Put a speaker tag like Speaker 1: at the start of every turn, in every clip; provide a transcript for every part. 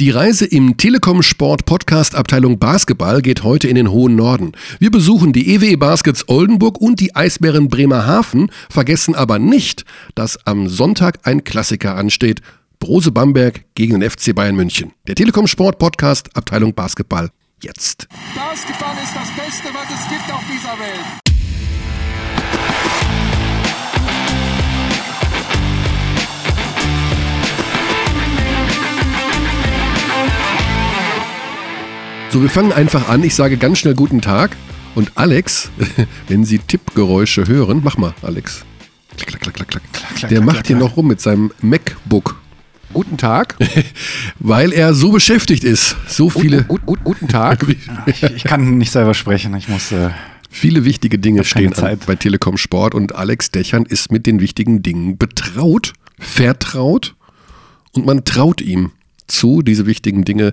Speaker 1: Die Reise im Telekom Sport Podcast Abteilung Basketball geht heute in den hohen Norden. Wir besuchen die EWE Baskets Oldenburg und die Eisbären Bremerhaven, vergessen aber nicht, dass am Sonntag ein Klassiker ansteht. Brose Bamberg gegen den FC Bayern München. Der Telekom Sport Podcast Abteilung Basketball jetzt.
Speaker 2: Basketball ist das Beste, was es gibt auf dieser Welt.
Speaker 1: So, wir fangen einfach an. Ich sage ganz schnell guten Tag. Und Alex, wenn Sie Tippgeräusche hören, mach mal, Alex. Klack, klack, klack, klack, klack. Der macht hier noch rum mit seinem MacBook.
Speaker 3: Guten Tag.
Speaker 1: Weil er so beschäftigt ist. So viele,
Speaker 3: Gut, gut, guten Tag. Ich, ich kann nicht selber sprechen. Ich muss. Äh,
Speaker 1: viele wichtige Dinge stehen an bei Telekom Sport. Und Alex Dächern ist mit den wichtigen Dingen betraut, vertraut. Und man traut ihm zu, diese wichtigen Dinge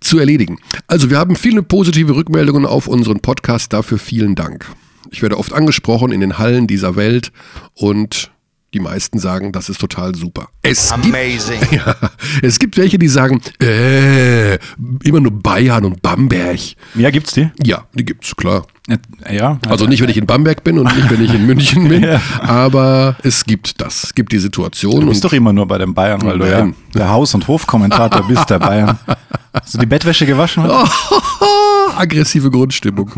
Speaker 1: zu erledigen. Also wir haben viele positive Rückmeldungen auf unseren Podcast. Dafür vielen Dank. Ich werde oft angesprochen in den Hallen dieser Welt und die meisten sagen, das ist total super. Es gibt, ja, es gibt welche, die sagen, äh, immer nur Bayern und Bamberg.
Speaker 3: ja, gibt's die?
Speaker 1: Ja, die gibt's, klar.
Speaker 3: Ja.
Speaker 1: Also nicht, wenn ich in Bamberg bin und nicht, wenn ich in München bin,
Speaker 3: Ja.
Speaker 1: aber es gibt das. Es gibt die Situation.
Speaker 3: Du bist
Speaker 1: und
Speaker 3: doch immer nur bei den Bayern, weil du ja der Haus- und Hofkommentator bist der Bayern. Hast du die Bettwäsche gewaschen?
Speaker 1: Oh. aggressive Grundstimmung.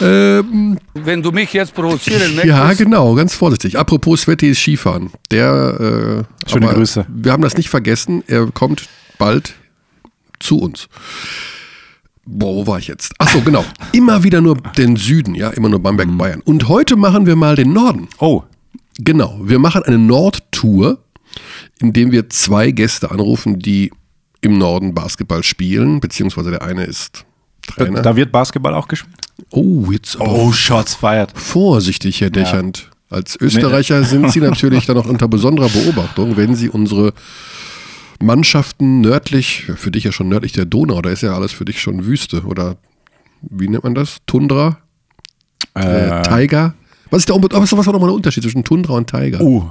Speaker 1: Ähm,
Speaker 2: Wenn du mich jetzt provozieren möchtest,
Speaker 1: ja, genau, ganz vorsichtig. Apropos Sveti ist Skifahren. Der, äh,
Speaker 3: Schöne
Speaker 1: aber
Speaker 3: Grüße.
Speaker 1: Wir haben das nicht vergessen. Er kommt bald zu uns. Boah, wo war ich jetzt? Ach so, genau. Immer wieder nur den Süden, ja, immer nur Bamberg,
Speaker 3: Mhm.
Speaker 1: Bayern. Und heute machen wir mal den Norden.
Speaker 3: Oh,
Speaker 1: Genau, wir machen eine Nordtour, indem wir zwei Gäste anrufen, die im Norden Basketball spielen, beziehungsweise der eine ist Trainer.
Speaker 3: da wird Basketball auch gespielt?
Speaker 1: oh, jetzt
Speaker 3: Oh, Shots fired.
Speaker 1: vorsichtig, Herr Dächernd. Als Österreicher sind Sie natürlich dann auch unter besonderer Beobachtung, wenn Sie unsere Mannschaften nördlich, für dich ja schon nördlich der Donau, da ist ja alles für dich schon Wüste oder wie nennt man das? Tundra? Äh, Tiger? Was ist der was, war nochmal der Unterschied zwischen Tundra und Tiger?
Speaker 3: Uh,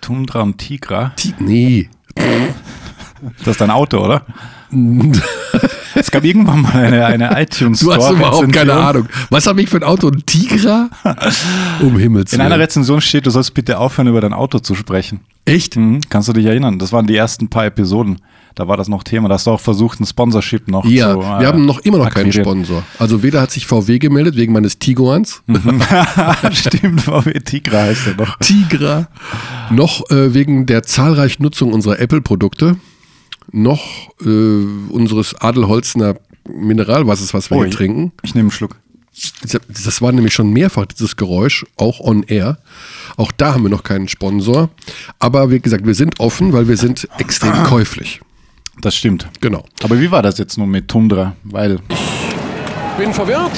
Speaker 3: Tundra und Tigra.
Speaker 1: Ti- nee.
Speaker 3: Das ist dein Auto, oder? es gab irgendwann mal eine, eine iTunes
Speaker 1: Du hast
Speaker 3: Store
Speaker 1: überhaupt keine. Ahnung. Was habe ich für ein Auto? Ein Tigra? Um Himmels
Speaker 3: In
Speaker 1: Willen.
Speaker 3: einer Rezension steht, du sollst bitte aufhören, über dein Auto zu sprechen.
Speaker 1: Echt?
Speaker 3: Mhm, kannst du dich erinnern? Das waren die ersten paar Episoden. Da war das noch Thema. Da hast du auch versucht, ein Sponsorship noch
Speaker 1: Ja,
Speaker 3: zu
Speaker 1: wir
Speaker 3: äh,
Speaker 1: haben noch immer noch keinen
Speaker 3: akquirieren.
Speaker 1: Sponsor. Also weder hat sich VW gemeldet wegen meines Tiguans,
Speaker 3: Stimmt, VW Tigra heißt er noch.
Speaker 1: Tigra, noch äh, wegen der zahlreichen Nutzung unserer Apple-Produkte, noch äh, unseres Adelholzner Mineralwassers, was wir
Speaker 3: Oh,
Speaker 1: hier trinken.
Speaker 3: Ich nehme einen Schluck.
Speaker 1: Das war nämlich schon mehrfach dieses Geräusch, auch on air. Auch da haben wir noch keinen Sponsor. Aber wie gesagt, wir sind offen, weil wir sind extrem käuflich.
Speaker 3: Das stimmt.
Speaker 1: Genau.
Speaker 3: Aber wie war das jetzt nun mit Tundra? Weil,
Speaker 2: bin verwirrt.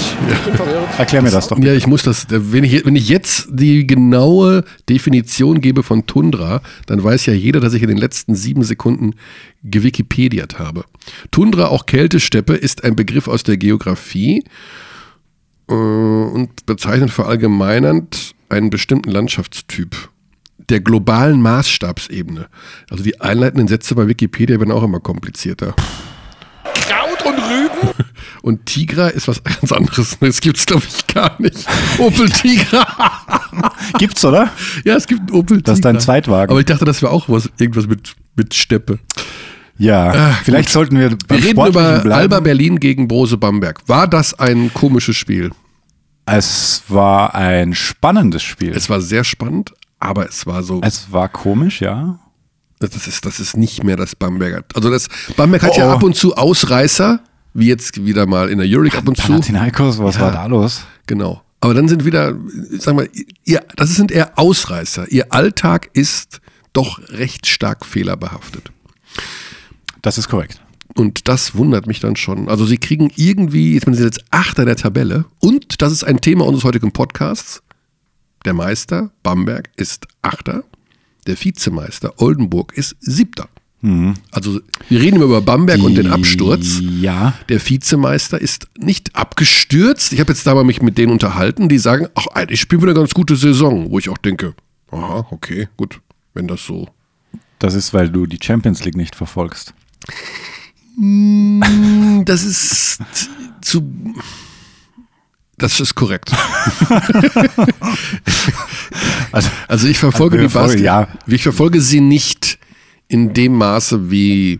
Speaker 2: Bin verwirrt.
Speaker 3: erklär mir das doch.
Speaker 1: Ja, ich muss das, wenn ich, wenn ich jetzt die genaue Definition gebe von Tundra, dann weiß ja jeder, dass ich in den letzten sieben Sekunden gewikipediert habe. Tundra, auch Kältesteppe, ist ein Begriff aus der Geografie äh, und bezeichnet verallgemeinernd einen bestimmten Landschaftstyp der globalen Maßstabsebene. Also die einleitenden Sätze bei Wikipedia werden auch immer komplizierter.
Speaker 2: Kraut und Rüben?
Speaker 1: Und Tigra ist was ganz anderes. Das gibt's glaube ich gar nicht. Opel Tigra.
Speaker 3: Gibt's, oder?
Speaker 1: Ja, es gibt einen Opel
Speaker 3: Das ist
Speaker 1: Tigra.
Speaker 3: dein Zweitwagen.
Speaker 1: Aber ich dachte, das wäre auch was, irgendwas mit, mit Steppe.
Speaker 3: Ja. Vielleicht sollten wir
Speaker 1: Wir reden über
Speaker 3: bleiben.
Speaker 1: Alba Berlin gegen Brose Bamberg. War das ein komisches Spiel?
Speaker 3: Es war ein spannendes Spiel.
Speaker 1: Es war sehr spannend, aber es war so.
Speaker 3: Es war komisch, ja.
Speaker 1: Das ist, das ist nicht mehr das Bamberger. Also das Bamberg hat
Speaker 3: Oh,
Speaker 1: ja
Speaker 3: oh.
Speaker 1: ab und zu Ausreißer, wie jetzt wieder mal in der Euroleague ab und zu.
Speaker 3: Panathinaikos, was
Speaker 1: Ja.
Speaker 3: war da los?
Speaker 1: Genau. Aber dann sind wieder, sagen wir, ihr, das sind eher Ausreißer. Ihr Alltag ist doch recht stark fehlerbehaftet.
Speaker 3: Das ist korrekt.
Speaker 1: Und das wundert mich dann schon. Also sie kriegen irgendwie, jetzt sind sie jetzt Achter der Tabelle. Und das ist ein Thema unseres heutigen Podcasts. Der Meister, Bamberg, ist Achter. Der Vizemeister, Oldenburg, ist Siebter. Also wir reden immer über Bamberg und den Absturz.
Speaker 3: Ja.
Speaker 1: Der Vizemeister ist nicht abgestürzt. Ich habe jetzt da mal mich mit denen unterhalten, die sagen, ach, eigentlich spielen wir eine ganz gute Saison. Wo ich auch denke, aha, okay, gut, wenn das so
Speaker 3: Das ist, weil du die Champions League nicht verfolgst.
Speaker 1: Das ist zu. Das ist korrekt.
Speaker 3: Also,
Speaker 1: Also ich verfolge
Speaker 3: Also
Speaker 1: die
Speaker 3: wir folgen-
Speaker 1: Basket.
Speaker 3: ja.
Speaker 1: Ich verfolge sie nicht in dem Maße wie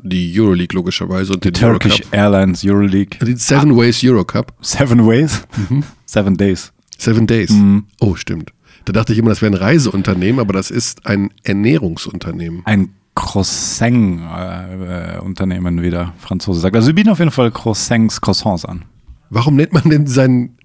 Speaker 1: die Euroleague logischerweise und den
Speaker 3: Turkish
Speaker 1: Eurocup.
Speaker 3: Airlines Euroleague.
Speaker 1: Die Seven Ways Eurocup.
Speaker 3: Seven Ways?
Speaker 1: Mhm.
Speaker 3: Seven Days.
Speaker 1: Seven Days.
Speaker 3: Mhm.
Speaker 1: Oh, stimmt. Da dachte ich immer, das wäre ein Reiseunternehmen, aber das ist ein Ernährungsunternehmen.
Speaker 3: Ein Croissant-Unternehmen, wie der Franzose sagt. Also sie bieten auf jeden Fall Croissants, Croissants an.
Speaker 1: Warum nennt man denn seinen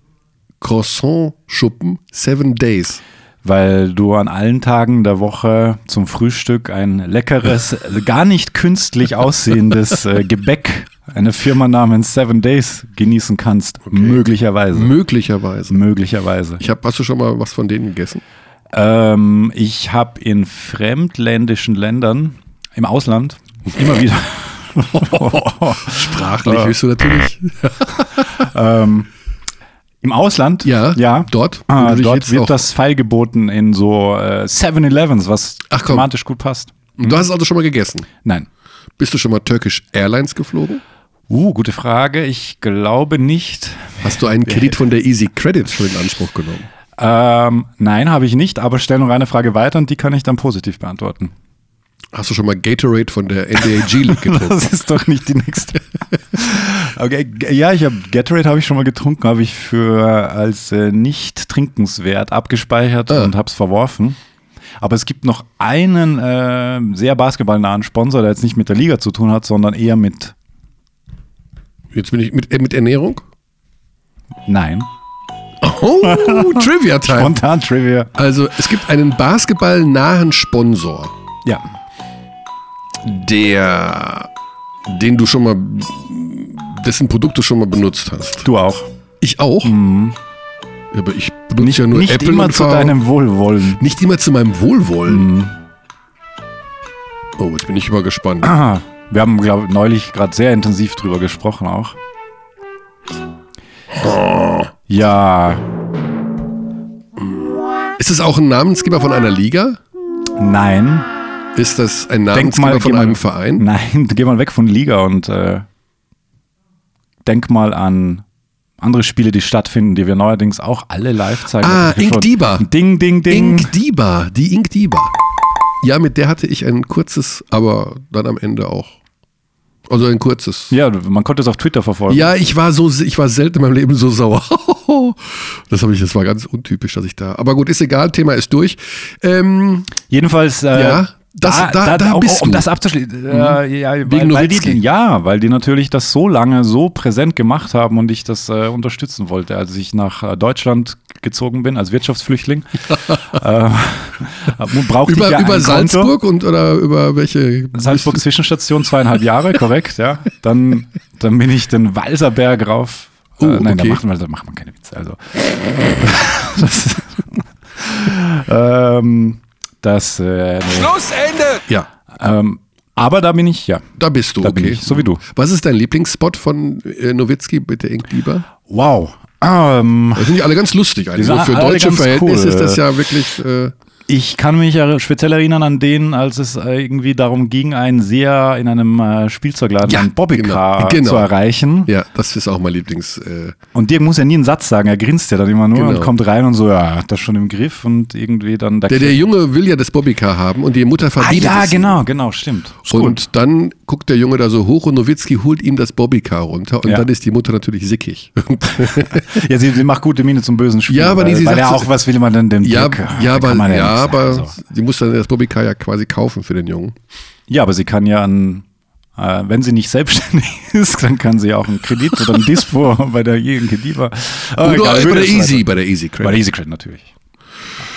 Speaker 1: Croissant-Schuppen Seven Days?
Speaker 3: Weil du an allen Tagen der Woche zum Frühstück ein leckeres, gar nicht künstlich aussehendes äh, Gebäck einer Firma namens Seven Days genießen kannst. Möglicherweise.
Speaker 1: Möglicherweise.
Speaker 3: Möglicherweise.
Speaker 1: Ich hab, hast du schon mal was von denen gegessen?
Speaker 3: Ähm, ich habe in fremdländischen Ländern, im Ausland, immer wieder.
Speaker 1: Sprachlich bist du natürlich.
Speaker 3: ähm, Im Ausland,
Speaker 1: Ja,
Speaker 3: ja
Speaker 1: dort,
Speaker 3: Ah, dort wird das Pfeil geboten in so äh, 7-Elevens, was
Speaker 1: Ach,
Speaker 3: thematisch gut passt.
Speaker 1: Und du hast es also schon mal gegessen.
Speaker 3: Nein.
Speaker 1: Bist du schon mal Turkish Airlines geflogen?
Speaker 3: Uh, gute Frage. Ich glaube nicht.
Speaker 1: Hast du einen Kredit von der Easy Credit schon in Anspruch genommen?
Speaker 3: Ähm, nein, habe ich nicht, aber stell noch eine Frage weiter und die kann ich dann positiv beantworten.
Speaker 1: Hast du schon mal Gatorade von der NBA G-League getrunken?
Speaker 3: Das ist doch nicht die nächste. Okay, ja, ich habe Gatorade habe ich schon mal getrunken, habe ich für als äh, nicht trinkenswert abgespeichert
Speaker 1: Ah.
Speaker 3: und habe es verworfen. Aber es gibt noch einen äh, sehr basketballnahen Sponsor, der jetzt nicht mit der Liga zu tun hat, sondern eher mit
Speaker 1: Jetzt bin ich mit, äh, mit Ernährung.
Speaker 3: Nein.
Speaker 1: Oh, Trivia Time.
Speaker 3: Spontan Trivia.
Speaker 1: Also es gibt einen basketballnahen Sponsor,
Speaker 3: Ja.
Speaker 1: Der, den du schon mal, dessen Produkt du schon mal benutzt hast.
Speaker 3: Du auch.
Speaker 1: Ich auch. Aber ich benutze
Speaker 3: Mhm. Nicht,
Speaker 1: ja nur
Speaker 3: nicht
Speaker 1: Apple
Speaker 3: immer
Speaker 1: und
Speaker 3: zu deinem Wohlwollen.
Speaker 1: Nicht immer zu meinem Wohlwollen.
Speaker 3: Mhm.
Speaker 1: Oh, jetzt bin ich mal gespannt.
Speaker 3: Ah, wir haben, glaube ich, neulich gerade sehr intensiv drüber gesprochen auch. Ja,
Speaker 1: Ist es auch ein Namensgeber von einer Liga?
Speaker 3: nein.
Speaker 1: Ist das ein
Speaker 3: Denk
Speaker 1: Namensgeber
Speaker 3: mal,
Speaker 1: von einem Verein?
Speaker 3: Nein, geh mal weg von Liga und äh, denk mal an andere Spiele, die stattfinden, die wir neuerdings auch alle live zeigen.
Speaker 1: Ah,
Speaker 3: Das ist
Speaker 1: Ink
Speaker 3: schon-
Speaker 1: Diba.
Speaker 3: Ding, ding, ding.
Speaker 1: Ink Diba, die Ink Diba. Ja, mit der hatte ich ein kurzes, aber dann am Ende auch. Also ein kurzes.
Speaker 3: Ja, man konnte es auf Twitter verfolgen.
Speaker 1: Ja, ich war so, ich war selten in meinem Leben so sauer. Das habe ich, das war ganz untypisch, dass ich da. Aber gut, ist egal, Thema ist durch. Ähm,
Speaker 3: Jedenfalls, äh,
Speaker 1: Ja, das- da- da
Speaker 3: um,
Speaker 1: bist
Speaker 3: um.
Speaker 1: Mhm.
Speaker 3: das abzuschließen. Äh, ja, weil,
Speaker 1: Wegen
Speaker 3: weil die,
Speaker 1: Nowitzki.
Speaker 3: ja, weil die natürlich das so lange so präsent gemacht haben und ich das äh, unterstützen wollte, als ich nach äh, Deutschland gezogen bin als Wirtschaftsflüchtling. äh, brauchte
Speaker 1: über
Speaker 3: ich ja
Speaker 1: über
Speaker 3: Konto.
Speaker 1: Salzburg und oder über welche?
Speaker 3: Salzburg Zwischenstation, zweieinhalb Jahre, korrekt, ja. Dann, dann bin ich den Walserberg rauf.
Speaker 1: Oh,
Speaker 3: äh, nein, da
Speaker 1: okay.
Speaker 3: macht, man, da macht man keine Witze. Also. das, ähm, das äh, nee.
Speaker 2: Schlussende!
Speaker 1: Ja,
Speaker 3: ähm, aber da bin ich, ja.
Speaker 1: da bist du,
Speaker 3: Da
Speaker 1: okay.
Speaker 3: bin ich, so wie du.
Speaker 1: Was ist dein Lieblingsspot von äh, Nowitzki, bitte Ink Diba?
Speaker 3: Wow. Ähm,
Speaker 1: Das finde ich alle ganz lustig eigentlich. So
Speaker 3: sind
Speaker 1: für deutsche Verhältnisse
Speaker 3: cool,
Speaker 1: ist das ja wirklich. Äh,
Speaker 3: ich kann mich ja speziell erinnern an den, als es äh, irgendwie darum ging, einen sehr in einem äh, Spielzeugladen
Speaker 1: Ja,
Speaker 3: einen Bobbycar
Speaker 1: genau, genau.
Speaker 3: zu erreichen.
Speaker 1: ja, das ist auch mein Lieblings. Äh,
Speaker 3: Und Dirk muss ja nie einen Satz sagen, er grinst ja dann immer nur
Speaker 1: Genau.
Speaker 3: und kommt rein und so, ja, hat das schon im Griff und irgendwie dann
Speaker 1: der, der Junge will ja das Bobbycar haben und die Mutter
Speaker 3: Ah
Speaker 1: verbietet
Speaker 3: ja,
Speaker 1: es. ihm.
Speaker 3: genau, genau, stimmt. Ist gut.
Speaker 1: Und dann guckt der Junge da so hoch und Nowitzki holt ihm das Bobbycar runter und
Speaker 3: Ja.
Speaker 1: dann ist die Mutter natürlich sickig.
Speaker 3: Ja, sie, sie macht gute Miene zum bösen Spiel.
Speaker 1: Ja, aber
Speaker 3: weil,
Speaker 1: die- sie
Speaker 3: weil
Speaker 1: sagt
Speaker 3: ja auch, was will man denn dem
Speaker 1: ja,
Speaker 3: Dirk?
Speaker 1: ja, aber, ja, aber
Speaker 3: sagen, so.
Speaker 1: die muss dann das Bobbycar ja quasi kaufen für den Jungen.
Speaker 3: Ja, aber sie kann ja an, äh, wenn sie nicht selbstständig ist, dann kann sie auch einen Kredit oder ein Dispo bei der Jürgen Kediva.
Speaker 1: Oder bei der Easy, bei der Easy
Speaker 3: Bei der
Speaker 1: Credit.
Speaker 3: Easy Credit natürlich.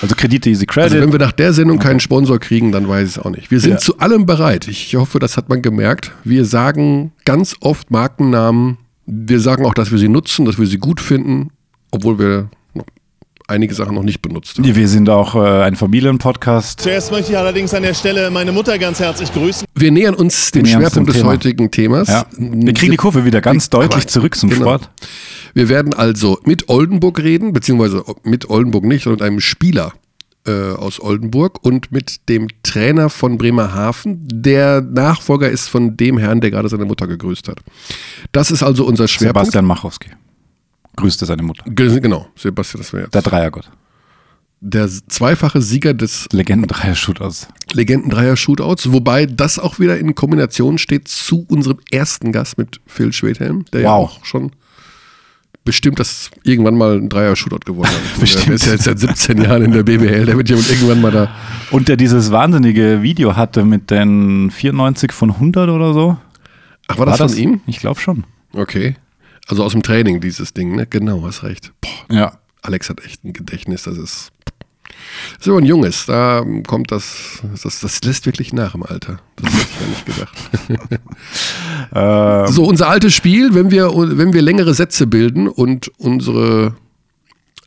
Speaker 3: Also Kredite Easy
Speaker 1: Also
Speaker 3: Credit.
Speaker 1: wenn wir nach der Sendung keinen Sponsor kriegen, dann weiß ich es auch nicht. Wir sind
Speaker 3: Ja.
Speaker 1: zu allem bereit. Ich hoffe, das hat man gemerkt. Wir sagen ganz oft Markennamen. Wir sagen auch, dass wir sie nutzen, dass wir sie gut finden, obwohl wir einige Sachen noch nicht benutzt haben.
Speaker 3: wir sind auch äh, ein Familienpodcast.
Speaker 4: Zuerst möchte ich allerdings an der Stelle meine Mutter ganz herzlich grüßen.
Speaker 1: Wir nähern uns dem Schwerpunkt des
Speaker 3: Thema.
Speaker 1: heutigen Themas.
Speaker 3: Ja. Wir kriegen die Kurve wieder ganz
Speaker 1: Aber-
Speaker 3: deutlich zurück zum
Speaker 1: genau.
Speaker 3: Sport.
Speaker 1: Wir werden also mit Oldenburg reden, beziehungsweise mit Oldenburg nicht, sondern mit einem Spieler äh, aus Oldenburg und mit dem Trainer von Bremerhaven, der Nachfolger ist von dem Herrn, der gerade seine Mutter gegrüßt hat. Das ist also unser Schwerpunkt.
Speaker 3: Sebastian Machowski. Grüßte seine Mutter.
Speaker 1: Ge- Genau, Sebastian, das wäre jetzt.
Speaker 3: Der Dreiergott.
Speaker 1: der zweifache Sieger des
Speaker 3: Legenden-Dreier-Shootouts.
Speaker 1: Legenden-Dreier-Shootouts, wobei das auch wieder in Kombination steht zu unserem ersten Gast mit Phil Schwedhelm, der ja
Speaker 3: Wow.
Speaker 1: auch schon bestimmt das irgendwann mal ein Dreier-Shootout gewonnen hat.
Speaker 3: Bestimmt.
Speaker 1: Der ist ja jetzt seit 17 Jahren in der BBL, der wird ja irgendwann mal da.
Speaker 3: Und der dieses wahnsinnige Video hatte mit den 94 von 100 oder so.
Speaker 1: Ach, war das von ihm?
Speaker 3: Ich glaube schon.
Speaker 1: Okay. Also aus dem Training dieses Ding, ne? Genau, hast recht. Boah,
Speaker 3: Ja.
Speaker 1: Alex hat echt ein Gedächtnis, das ist. Das ist aber ein Junges, da kommt das, das, das lässt wirklich nach im Alter. Das hätte ich gar nicht gedacht.
Speaker 3: Ähm,
Speaker 1: So, unser altes Spiel, wenn wir, wenn wir längere Sätze bilden und unsere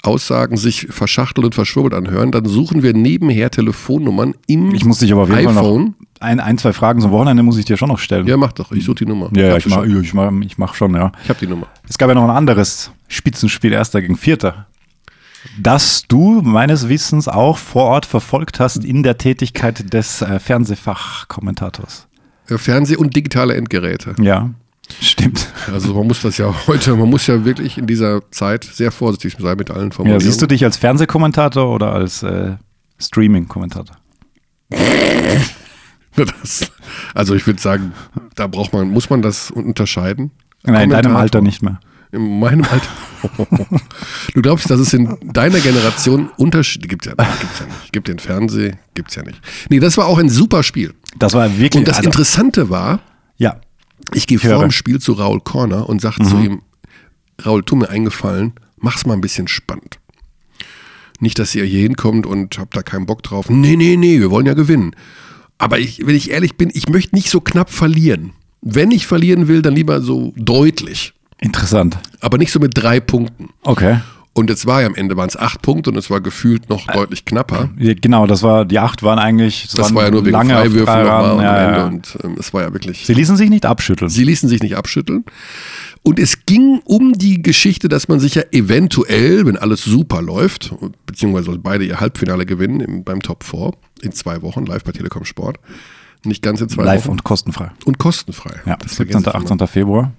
Speaker 1: Aussagen sich verschachtelt und verschwurbelt anhören, dann suchen wir nebenher Telefonnummern im
Speaker 3: ich muss dich aber auf jeden Fall
Speaker 1: iPhone.
Speaker 3: noch ein, ein, zwei Fragen zum Wochenende muss ich dir schon noch stellen.
Speaker 1: Ja, mach doch, ich suche die Nummer.
Speaker 3: ja, ich
Speaker 1: sie
Speaker 3: mach,
Speaker 1: schon.
Speaker 3: ich, mach, ich mach schon, ja.
Speaker 1: ich habe die Nummer.
Speaker 3: Es gab ja noch ein anderes Spitzenspiel, Erster gegen Vierter, das du meines Wissens auch vor Ort verfolgt hast in der Tätigkeit des äh, Fernsehfachkommentators.
Speaker 1: Äh, Fernseh- und digitale Endgeräte.
Speaker 3: Ja, stimmt.
Speaker 1: Also man muss das ja heute, man muss ja wirklich in dieser Zeit sehr vorsichtig sein mit allen
Speaker 3: Ja,
Speaker 1: Formulierungen.
Speaker 3: siehst du dich als Fernsehkommentator oder als äh, Streaming-Kommentator?
Speaker 1: das, also ich würde sagen, da braucht man, muss man das unterscheiden?
Speaker 3: Nein, in deinem. Alter nicht mehr.
Speaker 1: In meinem Alter. du glaubst, dass es in deiner Generation Unterschiede gibt ja, gibt's ja nicht. Gibt den Fernseh, gibt's ja nicht. Nee, das war auch ein super Spiel.
Speaker 3: Das war wirklich.
Speaker 1: Und das
Speaker 3: also,
Speaker 1: Interessante war,
Speaker 3: ja,
Speaker 1: ich gehe vor dem Spiel zu Raul Corner und sage zu ihm, Raul, tu mir eingefallen, mach's mal ein bisschen spannend. Nicht, dass ihr hier hinkommt und habt da keinen Bock drauf. Nee, nee, nee, wir wollen ja gewinnen. Aber ich, wenn ich ehrlich bin, ich möchte nicht so knapp verlieren. Wenn ich verlieren will, dann lieber so deutlich.
Speaker 3: interessant.
Speaker 1: Aber nicht so mit drei Punkten.
Speaker 3: Okay.
Speaker 1: Und jetzt war ja am Ende waren es acht Punkte und es war gefühlt noch deutlich knapper.
Speaker 3: Genau, das war, die acht waren eigentlich.
Speaker 1: Das
Speaker 3: waren
Speaker 1: war ja nur wegen Freiwürfen nochmal und
Speaker 3: ja,
Speaker 1: am Ende.
Speaker 3: ja.
Speaker 1: Und ähm, es war ja wirklich.
Speaker 3: Sie ließen sich nicht abschütteln.
Speaker 1: Sie ließen sich nicht abschütteln. Und es ging um die Geschichte, dass man sich ja eventuell, wenn alles super läuft, beziehungsweise beide ihr Halbfinale gewinnen im, beim Top 4 in zwei Wochen, live bei Telekom Sport. Nicht ganz in zwei
Speaker 3: Live
Speaker 1: Wochen.
Speaker 3: und kostenfrei.
Speaker 1: Und kostenfrei.
Speaker 3: Ja,
Speaker 1: Das
Speaker 3: 17.
Speaker 1: vergessen
Speaker 3: 18. Februar.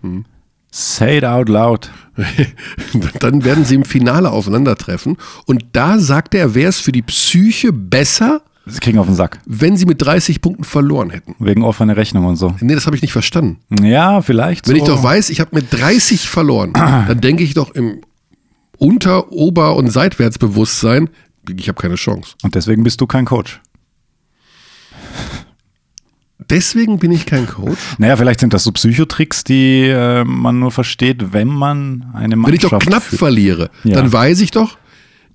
Speaker 3: Say it out loud.
Speaker 1: Dann werden sie im Finale aufeinandertreffen. Und da sagte er, wäre es für die Psyche besser,
Speaker 3: Sie kriegen auf den Sack.
Speaker 1: wenn sie mit 30 Punkten verloren hätten.
Speaker 3: Wegen offener Rechnung und so.
Speaker 1: Nee, das habe ich nicht verstanden.
Speaker 3: Ja, vielleicht.
Speaker 1: Wenn
Speaker 3: so.
Speaker 1: ich doch weiß, ich habe mit 30 verloren, dann denke ich doch im Unter-, Ober- und Seitwärtsbewusstsein, ich habe keine Chance.
Speaker 3: Und deswegen bist du kein Coach.
Speaker 1: Deswegen bin ich kein Coach.
Speaker 3: Naja, vielleicht sind das so Psychotricks, die äh, man nur versteht, wenn man eine
Speaker 1: Wenn ich
Speaker 3: Mannschaft
Speaker 1: doch knapp
Speaker 3: führt.
Speaker 1: verliere,
Speaker 3: Ja.
Speaker 1: dann weiß ich doch,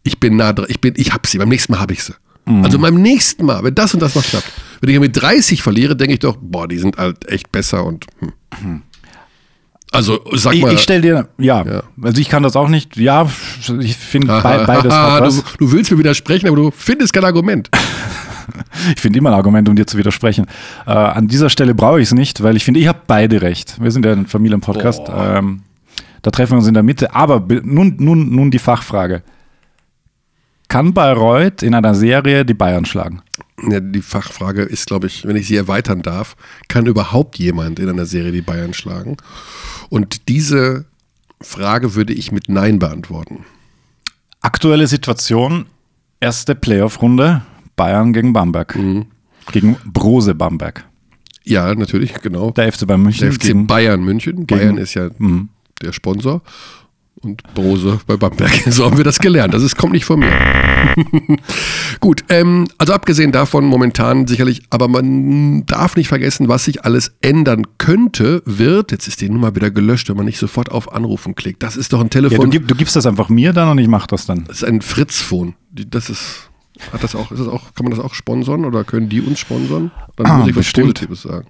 Speaker 1: ich bin nah dran, ich bin, ich hab sie, beim nächsten Mal habe ich sie.
Speaker 3: Mhm.
Speaker 1: Also beim nächsten Mal, wenn das und das noch klappt. Wenn ich mit 30 verliere, denke ich doch, boah, die sind halt echt besser und hm. Also sag
Speaker 3: Ich,
Speaker 1: mal.
Speaker 3: ich stell dir, ja,
Speaker 1: Ja.
Speaker 3: also ich kann das auch nicht, ja, ich finde be beides hat
Speaker 1: du, du willst mir widersprechen, aber du findest kein Argument.
Speaker 3: Ich finde immer ein Argument, um dir zu widersprechen. Äh, an dieser Stelle brauche ich es nicht, weil ich finde, ich habe beide recht. Wir sind ja ein Familienpodcast. Ähm, da treffen wir uns in der Mitte. Aber be- nun, nun, nun die Fachfrage. Kann Bayreuth in einer Serie die Bayern schlagen?
Speaker 1: Ja, die Fachfrage ist, glaube ich, wenn ich sie erweitern darf, kann überhaupt jemand in einer Serie die Bayern schlagen? Und diese Frage würde ich mit Nein beantworten.
Speaker 3: Aktuelle Situation, erste Playoff-Runde, Bayern gegen Bamberg.
Speaker 1: Mhm.
Speaker 3: Gegen Brose Bamberg.
Speaker 1: Ja, natürlich, genau.
Speaker 3: Der FC Bayern München.
Speaker 1: Der FC Bayern München. Bayern ist ja
Speaker 3: Mhm.
Speaker 1: der Sponsor. Und Brose bei Bamberg. So haben wir das gelernt. Das ist, kommt nicht von mir. Gut, ähm, also abgesehen davon momentan sicherlich, aber man darf nicht vergessen, was sich alles ändern könnte, wird, jetzt ist die Nummer wieder gelöscht, wenn man nicht sofort auf Anrufen klickt. Das ist doch ein
Speaker 3: Ja, du,
Speaker 1: Telefon,
Speaker 3: gib, du gibst das einfach mir dann und ich mache das dann.
Speaker 1: das ist ein Fritz-Phone. Das ist, hat das auch, ist das auch, kann man das auch sponsern oder können die uns sponsern? Dann
Speaker 3: Ah,
Speaker 1: muss ich was
Speaker 3: bestimmt.
Speaker 1: Positives sagen.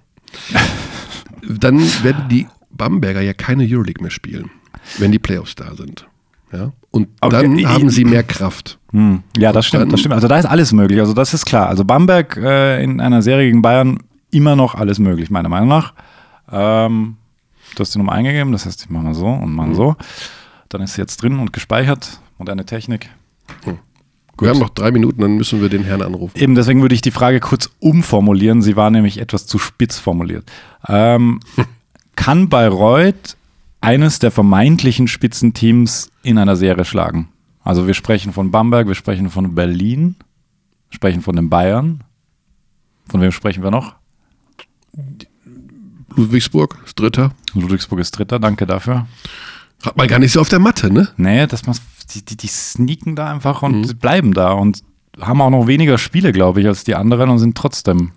Speaker 1: Dann werden die Bamberger ja keine Euroleague mehr spielen, wenn die Playoffs da sind. Ja? Und
Speaker 3: Okay,
Speaker 1: dann haben sie mehr Kraft.
Speaker 3: Hm, Ja, das stimmt, das stimmt. Also da ist alles möglich. Also das ist klar. Also Bamberg äh, in einer Serie gegen Bayern immer noch alles möglich, meiner Meinung nach. Ähm, du hast die Nummer eingegeben, das heißt, ich mache mal so und
Speaker 1: Mhm.
Speaker 3: mal so. Dann ist sie jetzt drin und gespeichert. Moderne Technik.
Speaker 1: Wir haben noch drei Minuten, dann müssen wir den Herrn anrufen.
Speaker 3: Eben, deswegen würde ich die Frage kurz umformulieren. Sie war nämlich etwas zu spitz formuliert. Ähm, kann Bayreuth eines der vermeintlichen Spitzenteams in einer Serie schlagen? Also wir sprechen von Bamberg, wir sprechen von Berlin, sprechen von den Bayern. Von wem sprechen wir noch?
Speaker 1: Ludwigsburg ist Dritter.
Speaker 3: Ludwigsburg ist Dritter, danke dafür.
Speaker 1: Hat man gar nicht so auf der Matte, ne?
Speaker 3: Nee, das muss, die, die, die sneaken da einfach und bleiben da und haben auch noch weniger Spiele, glaube ich, als die anderen und sind trotzdem.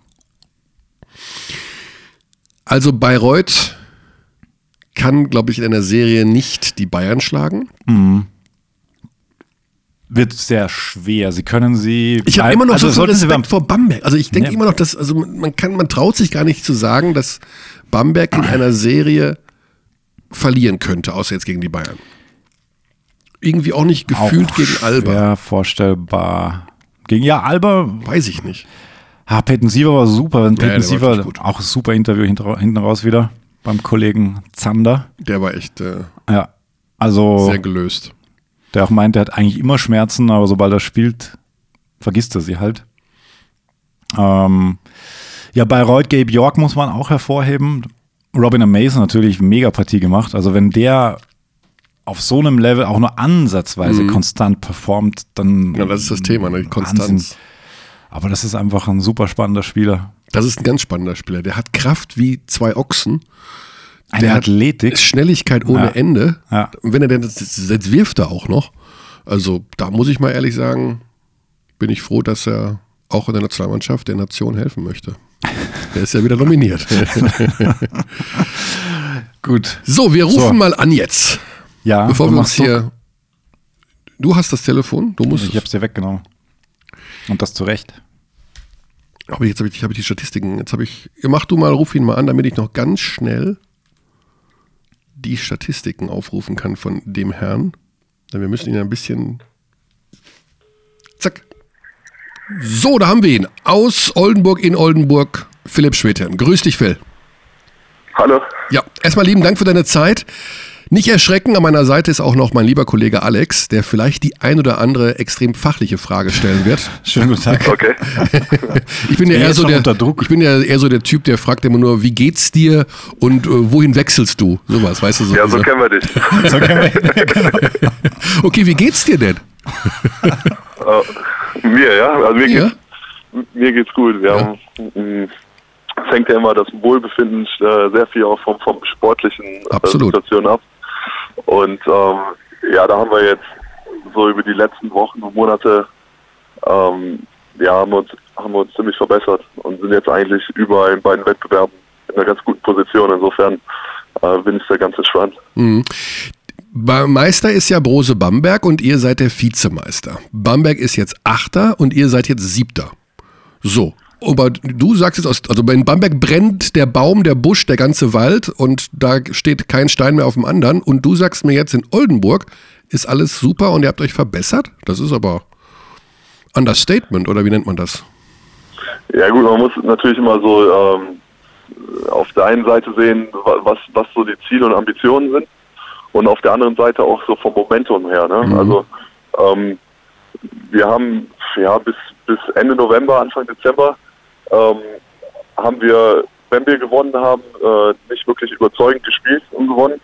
Speaker 1: Also Bayreuth kann, glaube ich, in einer Serie nicht die Bayern schlagen.
Speaker 3: Wird sehr schwer. Sie können sie.
Speaker 1: Ich habe immer noch
Speaker 3: also
Speaker 1: so viel Respekt vor Bamberg. Also ich denke
Speaker 3: Ja.
Speaker 1: immer noch, dass also man kann, man traut sich gar nicht zu sagen, dass Bamberg in einer Serie verlieren könnte, außer jetzt gegen die Bayern. Irgendwie auch nicht gefühlt
Speaker 3: auch
Speaker 1: gegen Alba.
Speaker 3: schwer vorstellbar. Gegen ja, Alba
Speaker 1: Weiß ich nicht.
Speaker 3: Ah, Peyton Siever war super.
Speaker 1: Der
Speaker 3: Peyton Siever, auch ein super Interview hinten raus wieder beim Kollegen Zander.
Speaker 1: Der war echt äh,
Speaker 3: Ja, also
Speaker 1: sehr gelöst.
Speaker 3: der auch meint, der hat eigentlich immer Schmerzen, aber sobald er spielt, vergisst er sie halt. Ähm, ja, Bayreuth, Gabe York muss man auch hervorheben. Robin Mason natürlich mega Partie gemacht. Also wenn der auf so einem Level auch nur ansatzweise konstant performt, dann
Speaker 1: Mhm. Ja, das ist das Thema, ne? Konstanz.
Speaker 3: Wahnsinn. Aber das ist einfach ein super spannender Spieler.
Speaker 1: Das ist ein ganz spannender Spieler. Der hat Kraft wie zwei Ochsen.
Speaker 3: Eine
Speaker 1: Der hat
Speaker 3: Athletik.
Speaker 1: Schnelligkeit ohne
Speaker 3: Ja.
Speaker 1: Ende.
Speaker 3: Ja.
Speaker 1: Und wenn er denn, jetzt jetzt wirft er auch noch. Also da muss ich mal ehrlich sagen, bin ich froh, dass er auch in der Nationalmannschaft der Nation helfen möchte. Der ist ja wieder nominiert.
Speaker 3: Gut.
Speaker 1: so, wir rufen
Speaker 3: So.
Speaker 1: mal an jetzt.
Speaker 3: Ja,
Speaker 1: Bevor
Speaker 3: du
Speaker 1: wir uns
Speaker 3: Druck.
Speaker 1: hier. Du hast das Telefon, du musst.
Speaker 3: Ich hab's dir weggenommen. Und das zu Recht.
Speaker 1: Aber jetzt habe ich, hab ich die Statistiken. Jetzt habe ich. Mach du mal, ruf ihn mal an, damit ich noch ganz schnell die Statistiken aufrufen kann von dem Herrn. Denn wir müssen ihn ein bisschen. Zack. So, da haben wir ihn. Aus Oldenburg in Oldenburg, Philipp Schwedhen. Grüß dich, Phil.
Speaker 5: Hallo.
Speaker 1: Ja, erstmal lieben Dank für deine Zeit. Nicht erschrecken, an meiner Seite ist auch noch mein lieber Kollege Alex, der vielleicht die ein oder andere extrem fachliche Frage stellen wird.
Speaker 3: Schönen guten Tag.
Speaker 5: Okay.
Speaker 1: Ich bin ja eher so der,
Speaker 3: unter Druck.
Speaker 1: ich bin ja eher so der Typ, der fragt immer nur, wie geht's dir und äh, wohin wechselst du? Sowas, weißt du so.
Speaker 5: Ja, so kennen wir dich.
Speaker 3: So können wir, genau.
Speaker 1: okay, wie geht's dir denn?
Speaker 5: Äh, mir, ja? Also mir,
Speaker 1: Ja?
Speaker 5: geht's, mir geht's gut. Wir haben, mh, es hängt ja immer das Wohlbefinden äh, sehr viel auch vom, vom sportlichen äh. Situation ab. Und ähm, ja, da haben wir jetzt so über die letzten Wochen und Monate ähm, ja, haben wir uns, haben uns ziemlich verbessert und sind jetzt eigentlich überall in beiden Wettbewerben in einer ganz guten Position. Insofern äh, bin ich da ganz entspannt.
Speaker 1: Ba- Meister ist ja Brose Bamberg und ihr seid der Vizemeister. Bamberg ist jetzt Achter und ihr seid jetzt Siebter. So. Aber du sagst jetzt, aus, also in Bamberg brennt der Baum, der Busch, der ganze Wald und da steht kein Stein mehr auf dem anderen. Und du sagst mir jetzt in Oldenburg ist alles super und ihr habt euch verbessert? Das ist aber Understatement oder wie nennt man das?
Speaker 5: Ja gut, man muss natürlich immer so ähm, auf der einen Seite sehen, wa- was, was so die Ziele und Ambitionen sind und auf der anderen Seite auch so vom Momentum her. Ne? Also ähm, wir haben ja bis, bis Ende November, Anfang Dezember ähm, haben wir, wenn wir gewonnen haben, äh, nicht wirklich überzeugend gespielt und gewonnen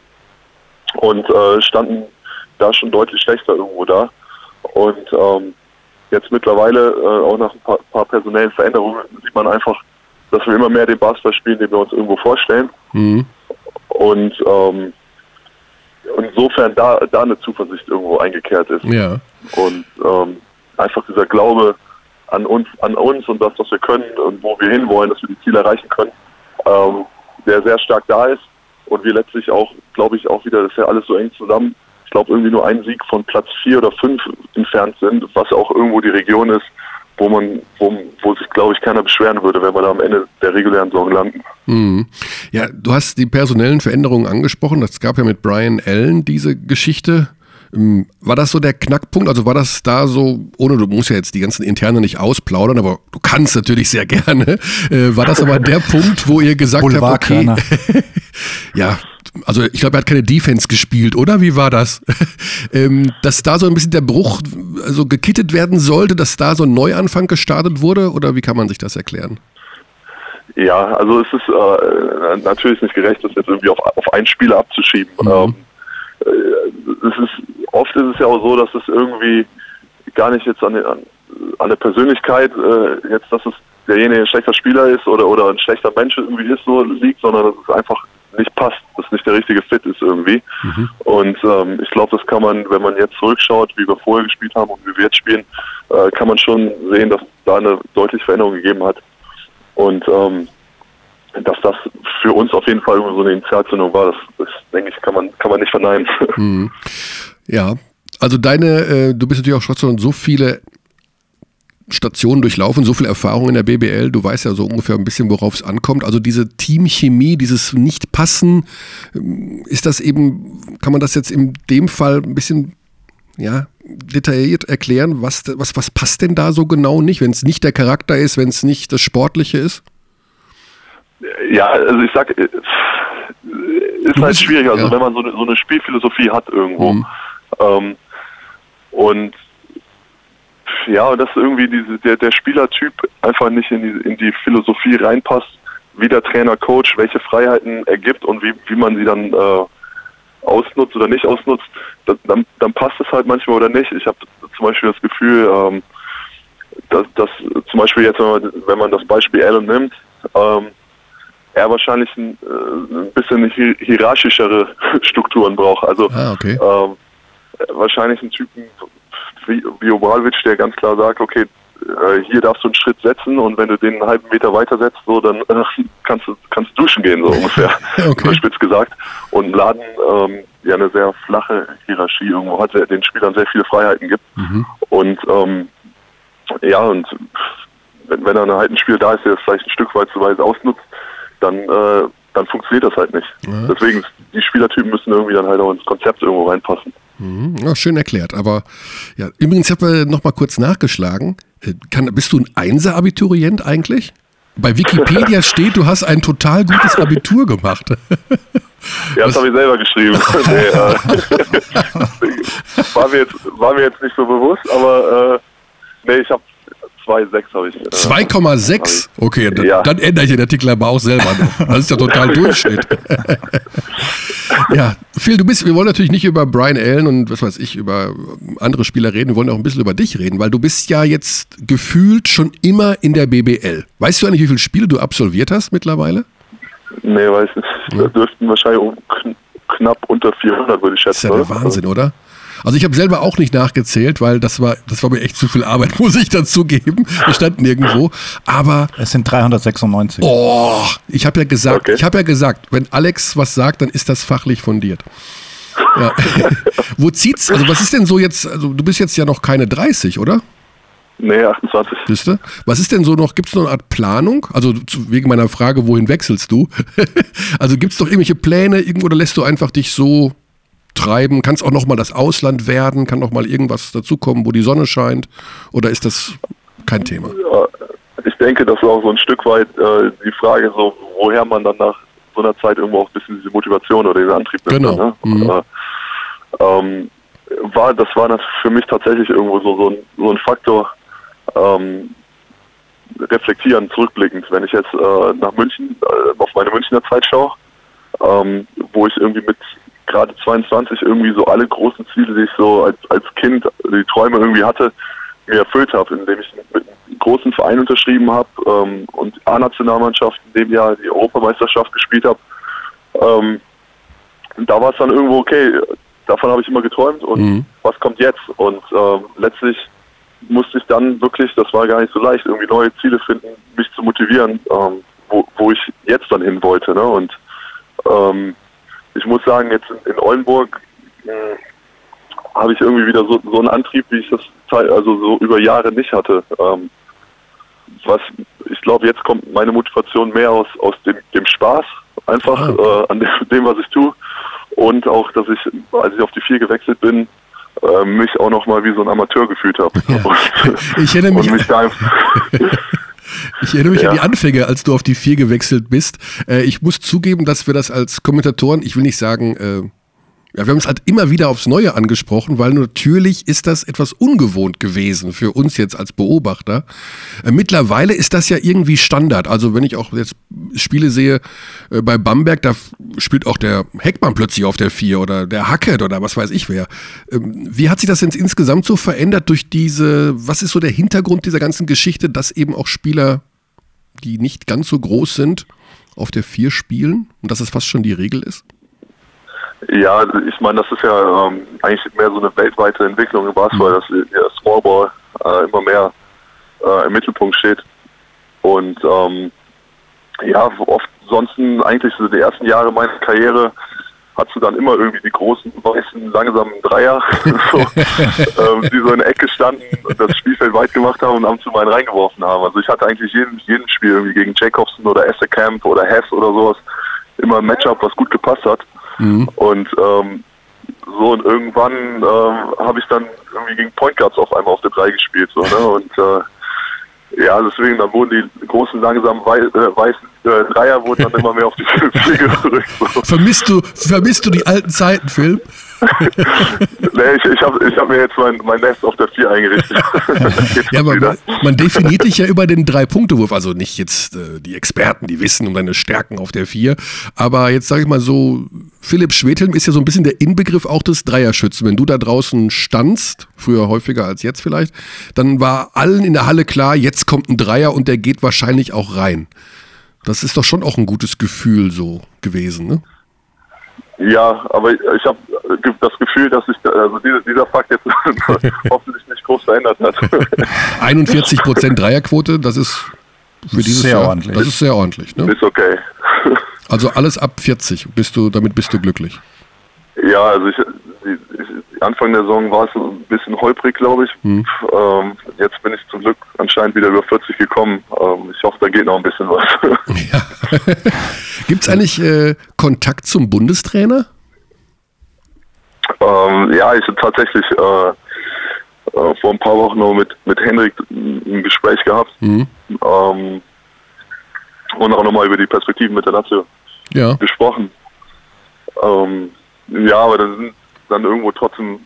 Speaker 5: und äh, standen da schon deutlich schlechter irgendwo da. Und ähm, jetzt mittlerweile, äh, auch nach ein paar, paar personellen Veränderungen, sieht man einfach, dass wir immer mehr den Basketball spielen, den wir uns irgendwo vorstellen.
Speaker 1: Mhm.
Speaker 5: Und ähm, insofern da, da eine Zuversicht irgendwo eingekehrt ist.
Speaker 1: Ja.
Speaker 5: Und ähm, einfach dieser Glaube an uns, an uns und das, was wir können und wo wir hinwollen, dass wir die Ziele erreichen können, ähm, der sehr stark da ist. Und wir letztlich auch, glaube ich, auch wieder, das ist ja alles so eng zusammen. Ich glaube, irgendwie nur ein Sieg von Platz vier oder fünf entfernt sind, was auch irgendwo die Region ist, wo man, wo, wo sich, glaube ich, keiner beschweren würde, wenn wir da am Ende der regulären Saison landen.
Speaker 1: Mhm. Ja, du hast die personellen Veränderungen angesprochen. Das gab ja mit Brian Allen diese Geschichte. Ähm, War das so der Knackpunkt? Also war das da so, ohne du musst ja jetzt die ganzen Interne nicht ausplaudern, aber du kannst natürlich sehr gerne. Äh, war das aber der Punkt, wo ihr gesagt habt, okay, ja, also ich glaube, er hat keine Defense gespielt, oder? Wie war das? ähm, dass da so ein bisschen der Bruch also gekittet werden sollte, dass da so ein Neuanfang gestartet wurde, oder wie kann man sich das erklären?
Speaker 5: Ja, also es ist äh, natürlich nicht gerecht, das jetzt irgendwie auf, auf einen Spieler abzuschieben. Mhm. Ähm, äh, es ist, oft ist es ja auch so, dass es irgendwie gar nicht jetzt an, an, an der Persönlichkeit, äh, jetzt, dass es derjenige ein schlechter Spieler ist oder, oder ein schlechter Mensch irgendwie ist, so liegt, sondern dass es einfach nicht passt, dass nicht der richtige Fit ist irgendwie. Mhm. Und ähm, ich glaube, das kann man, wenn man jetzt zurückschaut, wie wir vorher gespielt haben und wie wir jetzt spielen, äh, kann man schon sehen, dass da eine deutliche Veränderung gegeben hat. Und ähm, dass das für uns auf jeden Fall so eine Initialzündung war, das, das denke ich, kann man, kann man nicht verneinen. Mhm.
Speaker 1: Ja, also deine, äh, du bist natürlich auch schon so viele Stationen durchlaufen, so viel Erfahrung in der BBL, du weißt ja so ungefähr ein bisschen, worauf es ankommt. Also diese Teamchemie, dieses Nicht-Passen, ähm, ist das eben, kann man das jetzt in dem Fall ein bisschen ja, detailliert erklären, was, was, was passt denn da so genau nicht, wenn es nicht der Charakter ist, wenn es nicht das Sportliche ist?
Speaker 5: Ja, also ich sag, äh, ist halt schwierig, also ja. wenn man so eine, so eine Spielphilosophie hat irgendwo. Mhm. Ähm, und ja, dass irgendwie diese, der, der Spielertyp einfach nicht in die, in die Philosophie reinpasst, wie der Trainer, Coach, welche Freiheiten er gibt und wie, wie man sie dann äh, ausnutzt oder nicht ausnutzt, dann, dann passt es halt manchmal oder nicht. Ich habe zum Beispiel das Gefühl, ähm, dass, dass zum Beispiel jetzt, wenn man, wenn man das Beispiel Allen nimmt, ähm, er wahrscheinlich ein, äh, ein bisschen hierarchischere Strukturen braucht. Also ah, okay. ähm, wahrscheinlich ein Typen wie, wie Obralwitsch, der ganz klar sagt, okay, äh, hier darfst du einen Schritt setzen und wenn du den einen halben Meter weiter setzt, so, dann äh, kannst du kannst du duschen gehen, so ungefähr, okay. spitz gesagt. Und Laden ähm, ja eine sehr flache Hierarchie irgendwo hat, der den Spielern sehr viele Freiheiten gibt. Mhm. Und ähm, ja, und wenn, wenn er halt ein Spiel da ist, der es vielleicht ein Stück weit zu weit ausnutzt, dann äh, dann funktioniert das halt nicht. Ja. Deswegen, die Spielertypen müssen irgendwie dann halt auch ins Konzept irgendwo reinpassen.
Speaker 1: Mhm. Ja, schön erklärt. Aber ja, übrigens, ich habe noch mal kurz nachgeschlagen. Äh, kann, bist du ein Einser-Abiturient eigentlich? Bei Wikipedia steht, du hast ein total gutes Abitur gemacht.
Speaker 5: Ja, das habe ich selber geschrieben. nee, äh, war, mir jetzt, war mir jetzt nicht so bewusst, aber äh, nee, ich habe 2,6 habe ich. Äh,
Speaker 1: 2,6? Okay, dann, ja. dann, ändere ich den Artikel aber auch selber noch. Das ist ja total Durchschnitt. ja, Phil, du bist, wir wollen natürlich nicht über Brian Allen und was weiß ich, über andere Spieler reden, wir wollen auch ein bisschen über dich reden, weil du bist ja jetzt gefühlt schon immer in der BBL. Weißt du eigentlich, wie viele Spiele du absolviert hast mittlerweile?
Speaker 5: Nee, weiß nicht. Da dürften wahrscheinlich um knapp unter 400, würde ich schätzen.
Speaker 1: Das ist ja der Wahnsinn, oder? Also ich habe selber auch nicht nachgezählt, weil das war, das war mir echt zu viel Arbeit, muss ich dazu geben. Das stand nirgendwo. Aber.
Speaker 3: Es sind 396.
Speaker 1: Oh, ich habe ja gesagt, okay. ich habe ja gesagt, wenn Alex was sagt, dann ist das fachlich fundiert. Ja. Wo zieht's? Also was ist denn so jetzt, also du bist jetzt ja noch keine 30, oder?
Speaker 5: Nee, 28.
Speaker 1: Siehst du? Was ist denn so noch, gibt es noch eine Art Planung? Also wegen meiner Frage, wohin wechselst du? also gibt es doch irgendwelche Pläne irgendwo oder lässt du einfach dich so treiben? Kann es auch nochmal das Ausland werden? Kann nochmal irgendwas dazukommen, wo die Sonne scheint? Oder ist das kein Thema? Ja,
Speaker 5: ich denke, das ist auch so ein Stück weit äh, die Frage, so, woher man dann nach so einer Zeit irgendwo auch ein bisschen diese Motivation oder diesen Antrieb
Speaker 1: nimmt. Genau. Ne? Mhm.
Speaker 5: Äh, ähm, war, das war für mich tatsächlich irgendwo so, so, ein, so ein Faktor, ähm, reflektieren, zurückblickend, wenn ich jetzt äh, nach München, äh, auf meine Münchner Zeit schaue, ähm, wo ich irgendwie mit gerade 22 irgendwie so alle großen Ziele, die ich so als, als Kind, die Träume irgendwie hatte, mir erfüllt habe, indem ich mit einem großen Verein unterschrieben habe ähm, und A-Nationalmannschaft in dem Jahr die Europameisterschaft gespielt habe. Ähm, da war es dann irgendwo okay, davon habe ich immer geträumt und mhm. was kommt jetzt? Und ähm, letztlich musste ich dann wirklich, das war gar nicht so leicht, irgendwie neue Ziele finden, mich zu motivieren, ähm, wo, wo ich jetzt dann hin wollte. Ne? Und ähm, ich muss sagen, jetzt in, Oldenburg äh, habe ich irgendwie wieder so, so einen Antrieb, wie ich das also so über Jahre nicht hatte. Ähm, was ich glaube, jetzt kommt meine Motivation mehr aus, aus dem, dem Spaß, einfach ah. äh, an dem, was ich tue. Und auch, dass ich, als ich auf die vier gewechselt bin, äh, mich auch noch mal wie so ein Amateur gefühlt habe. Ja.
Speaker 1: ich erinnere mich.
Speaker 5: Und mich da
Speaker 1: Ich erinnere mich ja. an die Anfänge, als du auf die vier gewechselt bist. Äh, ich muss zugeben, dass wir das als Kommentatoren, ich will nicht sagen, äh, ja, wir haben es halt immer wieder aufs Neue angesprochen, weil natürlich ist das etwas ungewohnt gewesen für uns jetzt als Beobachter. Äh, mittlerweile ist das ja irgendwie Standard. Also wenn ich auch jetzt Spiele sehe äh, bei Bamberg, da spielt auch der Heckmann plötzlich auf der Vier oder der Hackett oder was weiß ich wer. Ähm, wie hat sich das jetzt insgesamt so verändert durch diese, was ist so der Hintergrund dieser ganzen Geschichte, dass eben auch Spieler, die nicht ganz so groß sind, auf der Vier spielen und dass es fast schon die Regel ist?
Speaker 5: Ja, ich meine, das ist ja ähm, eigentlich mehr so eine weltweite Entwicklung im Basketball, dass der Smallball äh, immer mehr äh, im Mittelpunkt steht. Und ähm, ja, oft sonst eigentlich so die ersten Jahre meiner Karriere hast du dann immer irgendwie die großen, weißen, langsamen Dreier, so, ähm, die so in der Ecke standen und das Spielfeld weit gemacht haben und ab und zu mal reingeworfen haben. Also ich hatte eigentlich jeden, jeden Spiel irgendwie gegen Jacobson oder Essekamp oder Hess oder sowas immer ein Matchup, was gut gepasst hat. Mhm. Und ähm, so und irgendwann äh, habe ich dann irgendwie gegen Point Guards auf einmal auf der 3 gespielt. So, ne? Und äh, ja, deswegen, dann wurden die großen, langsamen, wei äh, weißen äh, Dreier wurden dann immer mehr auf die Flügel gerückt. So.
Speaker 1: Vermisst, du, vermisst du die alten Zeiten, Phil?
Speaker 5: Nee, ich, ich habe ich hab mir jetzt mein, mein Nest auf der 4 eingerichtet.
Speaker 1: ja, aber man, man, definiert dich ja über den Drei-Punkte-Wurf. Also nicht jetzt äh, die Experten, die wissen um deine Stärken auf der 4. Aber jetzt sage ich mal so, Philipp Schwetelm ist ja so ein bisschen der Inbegriff auch des Dreierschützen. Wenn du da draußen standst, früher häufiger als jetzt vielleicht, dann war allen in der Halle klar, jetzt kommt ein Dreier und der geht wahrscheinlich auch rein. Das ist doch schon auch ein gutes Gefühl so gewesen, ne?
Speaker 5: Ja, aber ich habe das Gefühl, dass sich also dieser, dieser Fakt jetzt hoffentlich nicht groß verändert hat.
Speaker 1: 41 Prozent Dreierquote, das ist für dieses sehr Jahr, ordentlich. Das ist sehr ordentlich. Ne?
Speaker 5: Ist okay.
Speaker 1: Also alles ab 40 bist du, damit bist du glücklich.
Speaker 5: Ja, also ich, ich, Anfang der Saison war es ein bisschen holprig, glaube ich. Hm. Ähm, jetzt bin ich zum Glück anscheinend wieder über 40 gekommen. Ähm, ich hoffe, da geht noch ein bisschen was.
Speaker 1: Ja. Gibt es eigentlich äh, Kontakt zum Bundestrainer?
Speaker 5: Ähm, ja, ich habe tatsächlich äh, äh, vor ein paar Wochen noch mit, mit Henrik ein Gespräch gehabt. Mhm. Ähm, und auch nochmal über die Perspektiven mit der Nation ja. gesprochen. Ähm, ja, aber dann sind dann irgendwo trotzdem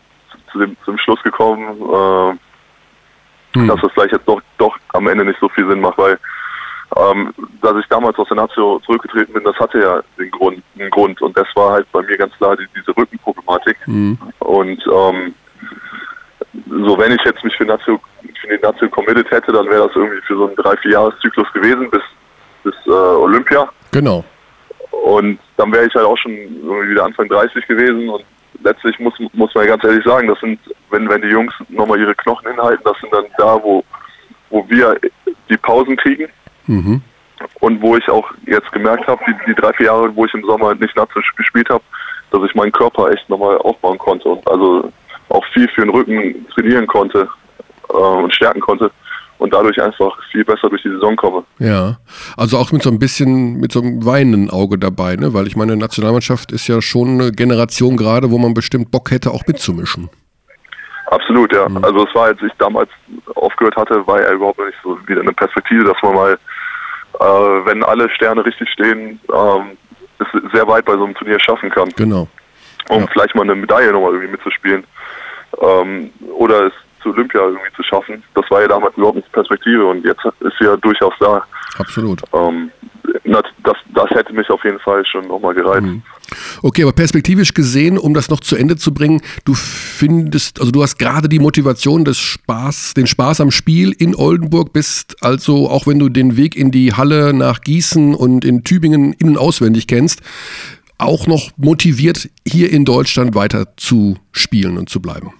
Speaker 5: zu dem, zum Schluss gekommen, äh, hm. dass das vielleicht jetzt doch, doch am Ende nicht so viel Sinn macht, weil ähm, dass ich damals aus der Nazio zurückgetreten bin, das hatte ja den Grund, einen Grund. Und das war halt bei mir ganz klar die, diese Rückenproblematik. Mhm. Und ähm, so wenn ich jetzt mich für, Nazio, für die Nazio committed hätte, dann wäre das irgendwie für so einen drei, vier Jahreszyklus gewesen bis, bis äh, Olympia.
Speaker 1: Genau.
Speaker 5: Und dann wäre ich halt auch schon irgendwie wieder Anfang 30 gewesen und letztlich muss, muss man ganz ehrlich sagen, das sind, wenn, wenn die Jungs nochmal ihre Knochen hinhalten, das sind dann da, wo, wo wir die Pausen kriegen Mhm. Und wo ich auch jetzt gemerkt habe, die, die, drei, vier Jahre, wo ich im Sommer nicht Nazi gespielt habe, dass ich meinen Körper echt nochmal aufbauen konnte und also auch viel für den Rücken trainieren konnte äh, und stärken konnte und dadurch einfach viel besser durch die Saison komme.
Speaker 1: Ja, also auch mit so ein bisschen, mit so einem weinenden Auge dabei, ne? weil ich meine, Nationalmannschaft ist ja schon eine Generation gerade, wo man bestimmt Bock hätte, auch mitzumischen.
Speaker 5: Absolut, ja. Mhm. Also es war, als ich damals aufgehört hatte, war ja überhaupt nicht so wieder eine Perspektive, dass man mal äh, wenn alle Sterne richtig stehen, ähm, es sehr weit bei so einem Turnier schaffen kann.
Speaker 1: Genau.
Speaker 5: Um ja. vielleicht mal eine Medaille nochmal irgendwie mitzuspielen. Ähm, oder es zu Olympia irgendwie zu schaffen. Das war ja damals überhaupt nicht die Perspektive und jetzt ist sie ja durchaus da.
Speaker 1: Absolut.
Speaker 5: Ähm, das, das hätte mich auf jeden Fall schon nochmal gereizt. Mhm.
Speaker 1: Okay, aber perspektivisch gesehen, um das noch zu Ende zu bringen, du findest, also du hast gerade die Motivation des Spaß, den Spaß am Spiel in Oldenburg, bist also, auch wenn du den Weg in die Halle nach Gießen und in Tübingen innen auswendig kennst, auch noch motiviert, hier in Deutschland weiter zu spielen und zu bleiben.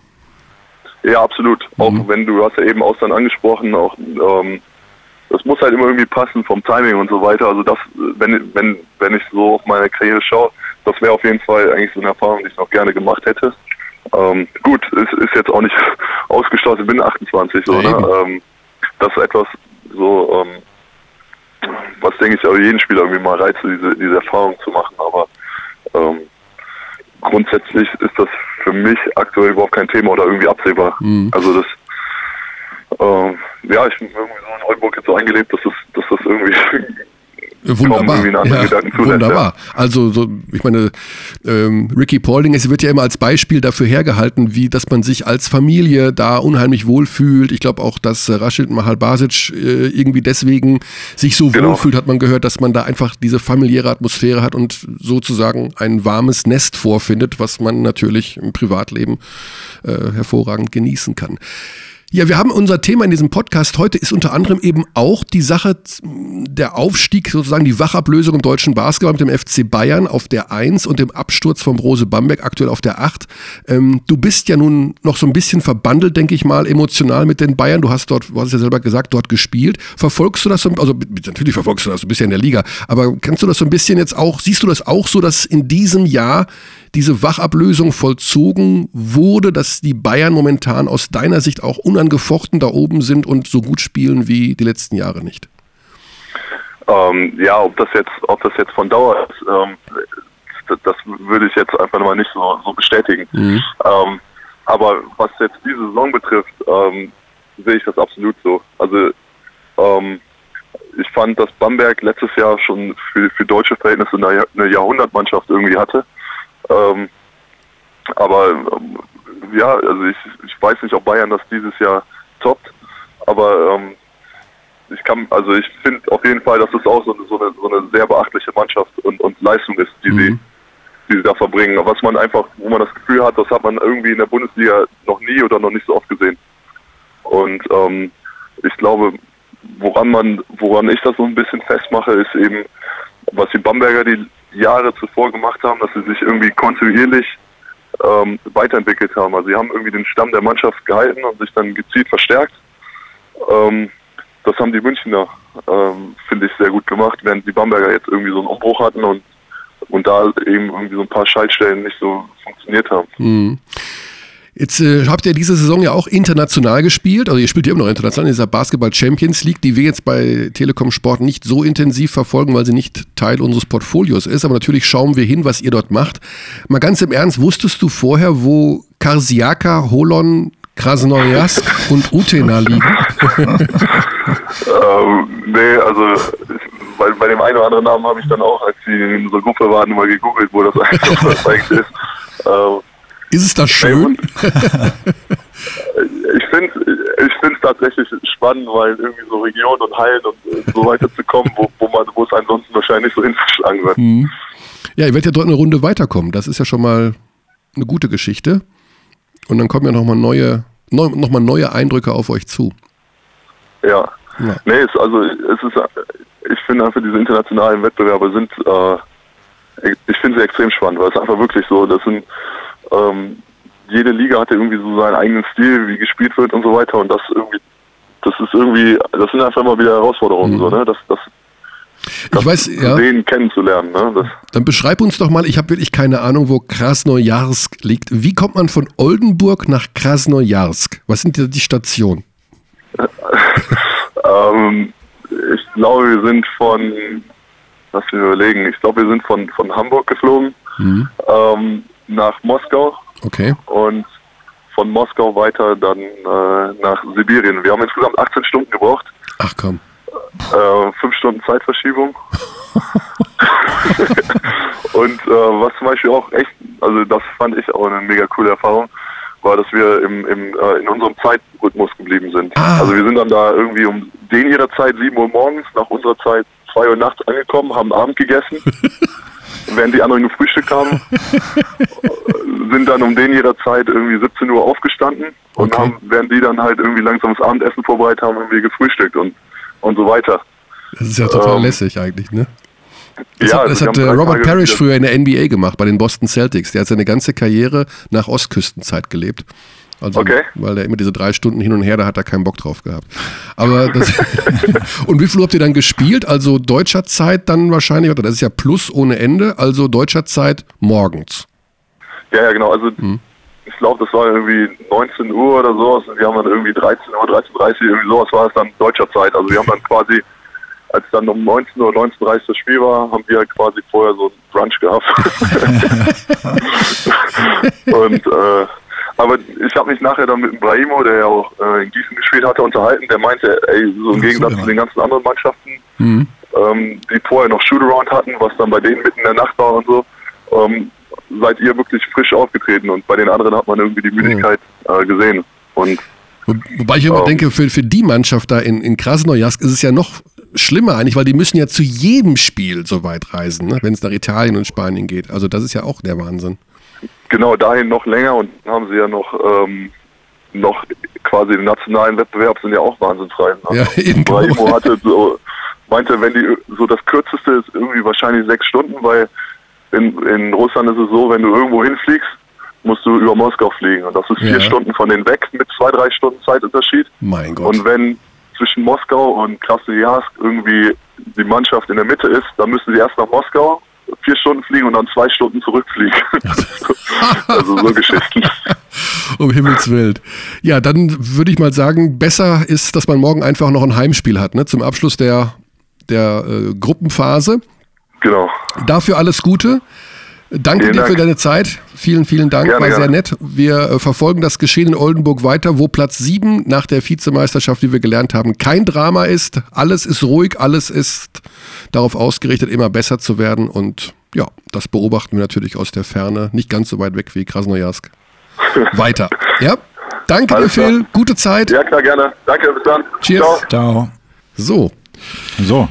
Speaker 5: Ja, absolut. Mhm. Auch wenn du hast ja eben Ausland angesprochen, auch ähm, das muss halt immer irgendwie passen vom Timing und so weiter. Also das, wenn, wenn, wenn ich so auf meine Karriere schaue, das wäre auf jeden Fall eigentlich so eine Erfahrung, die ich noch gerne gemacht hätte. Ähm, gut, es ist jetzt auch nicht ausgeschlossen, ich bin 28, so, ne? ähm, das ist etwas so, ähm, was denke ich auch jeden Spieler irgendwie mal reizt, diese, diese Erfahrung zu machen, aber ähm, grundsätzlich ist das für mich aktuell überhaupt kein Thema oder irgendwie absehbar. Mhm. Also das, äh, ja, ich bin irgendwie so in Oldenburg jetzt so eingelebt, dass das, dass das irgendwie
Speaker 1: Wunderbar. Ja, wunderbar. Also so, ich meine, ähm, Ricky Paulding, es wird ja immer als Beispiel dafür hergehalten, wie dass man sich als Familie da unheimlich wohlfühlt. Ich glaube auch, dass äh, Rashid Mahal Basic äh, irgendwie deswegen sich so genau. wohlfühlt, hat man gehört, dass man da einfach diese familiäre Atmosphäre hat und sozusagen ein warmes Nest vorfindet, was man natürlich im Privatleben äh, hervorragend genießen kann. Ja, wir haben unser Thema in diesem Podcast heute ist unter anderem eben auch die Sache der Aufstieg, sozusagen die Wachablösung im deutschen Basketball mit dem FC Bayern auf der 1 und dem Absturz vom Brose Bamberg aktuell auf der 8. Ähm, du bist ja nun noch so ein bisschen verbandelt, denke ich mal, emotional mit den Bayern. Du hast dort, du hast ja selber gesagt, dort gespielt. Verfolgst du das so, also natürlich verfolgst du das, du bist ja in der Liga, aber kannst du das so ein bisschen jetzt auch, siehst du das auch so, dass in diesem Jahr diese Wachablösung vollzogen wurde, dass die Bayern momentan aus deiner Sicht auch unangefochten da oben sind und so gut spielen wie die letzten Jahre nicht?
Speaker 5: Ähm, ja, ob das jetzt, ob das jetzt von Dauer ist, ähm, das, das, würde ich jetzt einfach mal nicht so, so bestätigen. Mhm. Ähm, aber was jetzt diese Saison betrifft, ähm, sehe ich das absolut so. Also ähm, ich fand, dass Bamberg letztes Jahr schon für, für deutsche Verhältnisse eine, eine Jahrhundertmannschaft irgendwie hatte. Ähm, aber ähm, ja, also ich, ich weiß nicht, ob Bayern das dieses Jahr toppt, aber ähm, ich kann, also ich finde auf jeden Fall, dass es auch so eine, so eine, so eine sehr beachtliche Mannschaft und, und Leistung ist, die mhm. sie die sie da verbringen. Was man einfach, wo man das Gefühl hat, das hat man irgendwie in der Bundesliga noch nie oder noch nicht so oft gesehen. Und ähm, ich glaube, woran man, woran ich das so ein bisschen festmache, ist eben, was die Bamberger die Jahre zuvor gemacht haben, dass sie sich irgendwie kontinuierlich ähm, weiterentwickelt haben. Also sie haben irgendwie den Stamm der Mannschaft gehalten und sich dann gezielt verstärkt. Ähm, das haben die Münchner, ähm, finde ich, sehr gut gemacht, während die Bamberger jetzt irgendwie so einen Umbruch hatten und, und da eben irgendwie so ein paar Schaltstellen nicht so funktioniert haben. Mhm.
Speaker 1: Jetzt äh, habt ihr diese Saison ja auch international gespielt, also ihr spielt ja immer noch international in dieser Basketball Champions League, die wir jetzt bei Telekom Sport nicht so intensiv verfolgen, weil sie nicht Teil unseres Portfolios ist. Aber natürlich schauen wir hin, was ihr dort macht. Mal ganz im Ernst, wusstest du vorher, wo Karsiaka, Holon, Krasnojarsk und Utena liegen?
Speaker 5: ähm, nee, also bei, bei dem einen oder anderen Namen habe ich dann auch, als sie in unserer Gruppe waren, mal gegoogelt, wo das eigentlich ist. Ähm,
Speaker 1: ist es das schön?
Speaker 5: ich finde ich es tatsächlich spannend, weil irgendwie so Regionen und Hallen und so weiter zu kommen, wo, wo man, wo es ansonsten wahrscheinlich so hinzuschlagen wird. Hm.
Speaker 1: Ja, ihr werdet ja dort eine Runde weiterkommen. Das ist ja schon mal eine gute Geschichte. Und dann kommen ja nochmal neue, neu, noch neue Eindrücke auf euch zu.
Speaker 5: Ja. ja. Nee, es, also es ist, ich finde einfach diese internationalen Wettbewerbe sind, äh, ich finde sie extrem spannend, weil es einfach wirklich so, das sind ähm, jede Liga hatte irgendwie so seinen eigenen Stil, wie gespielt wird und so weiter. Und das irgendwie, das ist irgendwie, das sind einfach immer wieder Herausforderungen, mhm. so, ne? Das, das,
Speaker 1: das ich weiß, ja.
Speaker 5: Sehen, kennenzulernen. Ne?
Speaker 1: Dann beschreib uns doch mal, ich habe wirklich keine Ahnung, wo Krasnojarsk liegt. Wie kommt man von Oldenburg nach Krasnojarsk? Was sind die Stationen?
Speaker 5: ähm, ich glaube, wir sind von, lass mich überlegen, ich glaube, wir sind von, von Hamburg geflogen. Mhm. Ähm, nach Moskau.
Speaker 1: Okay.
Speaker 5: Und von Moskau weiter dann äh, nach Sibirien. Wir haben insgesamt 18 Stunden gebraucht.
Speaker 1: Ach komm.
Speaker 5: Äh, fünf Stunden Zeitverschiebung. und äh, was zum Beispiel auch echt, also das fand ich auch eine mega coole Erfahrung, war, dass wir im, im, äh, in unserem Zeitrhythmus geblieben sind. Ah. Also wir sind dann da irgendwie um den ihrer Zeit 7 Uhr morgens, nach unserer Zeit 2 Uhr nachts angekommen, haben Abend gegessen während die anderen gefrühstückt haben, sind dann um den ihrer Zeit irgendwie 17 Uhr aufgestanden und okay. haben, während die dann halt irgendwie langsam das Abendessen vorbereitet haben, irgendwie gefrühstückt und, und so weiter.
Speaker 1: Das ist ja total ähm, lässig eigentlich, ne? Das ja, hat, das hat äh, Robert Parrish früher in der NBA gemacht, bei den Boston Celtics. Der hat seine ganze Karriere nach Ostküstenzeit gelebt. Also, okay. weil der immer diese drei Stunden hin und her, da hat er keinen Bock drauf gehabt. Aber das und wie viel habt ihr dann gespielt? Also deutscher Zeit dann wahrscheinlich, oder das ist ja Plus ohne Ende, also deutscher Zeit morgens.
Speaker 5: Ja, ja, genau. Also hm. ich glaube, das war irgendwie 19 Uhr oder sowas. Wir haben dann irgendwie 13 Uhr, 13.30 Uhr, irgendwie sowas war es dann deutscher Zeit. Also wir haben dann quasi, als dann um 19 Uhr, 19.30 Uhr das Spiel war, haben wir halt quasi vorher so ein Brunch gehabt. und äh, aber ich habe mich nachher dann mit Brahimo, der ja auch äh, in Gießen gespielt hatte, unterhalten. Der meinte, ey, so im Gegensatz zu den ganzen anderen Mannschaften,
Speaker 1: Mhm.
Speaker 5: ähm, die vorher noch Shootaround hatten, was dann bei denen mitten in der Nacht war und so, ähm, seid ihr wirklich frisch aufgetreten und bei den anderen hat man irgendwie die Müdigkeit äh, gesehen. Und
Speaker 1: Wo- Wobei ich immer
Speaker 5: Oh.
Speaker 1: denke, für, für die Mannschaft da in, in Krasnojarsk ist es ja noch schlimmer eigentlich, weil die müssen ja zu jedem Spiel so weit reisen, ne? wenn es nach Italien und Spanien geht. Also das ist ja auch der Wahnsinn.
Speaker 5: Genau dahin noch länger und haben sie ja noch ähm, noch quasi den nationalen Wettbewerb sind ja auch wahnsinnsfrei.
Speaker 1: Ja, eben genau.
Speaker 5: Brahimo hatte so, meinte, wenn die so das kürzeste ist irgendwie wahrscheinlich sechs Stunden, weil in, in Russland ist es so, wenn du irgendwo hinfliegst, musst du über Moskau fliegen und das ist vier
Speaker 1: Ja.
Speaker 5: Stunden von denen weg mit zwei, drei Stunden Zeitunterschied.
Speaker 1: Mein Gott.
Speaker 5: Und wenn zwischen Moskau und Krasnojarsk irgendwie die Mannschaft in der Mitte ist, dann müssen sie erst nach Moskau vier Stunden fliegen und dann zwei Stunden zurückfliegen. also so Geschichten.
Speaker 1: Um Himmels Willen. Ja, dann würde ich mal sagen, besser ist, dass man morgen einfach noch ein Heimspiel hat, ne? zum Abschluss der, der äh, Gruppenphase.
Speaker 5: Genau.
Speaker 1: Dafür alles Gute. Danke
Speaker 5: Vielen
Speaker 1: dir für
Speaker 5: Dank.
Speaker 1: deine Zeit. Vielen, vielen Dank.
Speaker 5: Gerne,
Speaker 1: War sehr
Speaker 5: gerne.
Speaker 1: nett. Wir äh, verfolgen das Geschehen in Oldenburg weiter, wo Platz 7 nach der Vizemeisterschaft, wie wir gelernt haben, kein Drama ist. Alles ist ruhig, alles ist darauf ausgerichtet, immer besser zu werden. Und ja, das beobachten wir natürlich aus der Ferne, nicht ganz so weit weg wie Krasnojarsk. Weiter. Ja, danke
Speaker 5: Alles
Speaker 1: dir, Phil.
Speaker 5: klar.
Speaker 1: Gute Zeit.
Speaker 5: Ja, klar, gerne. Danke, bis dann.
Speaker 1: Cheers.
Speaker 5: Ciao.
Speaker 3: Ciao.
Speaker 1: So,
Speaker 3: So,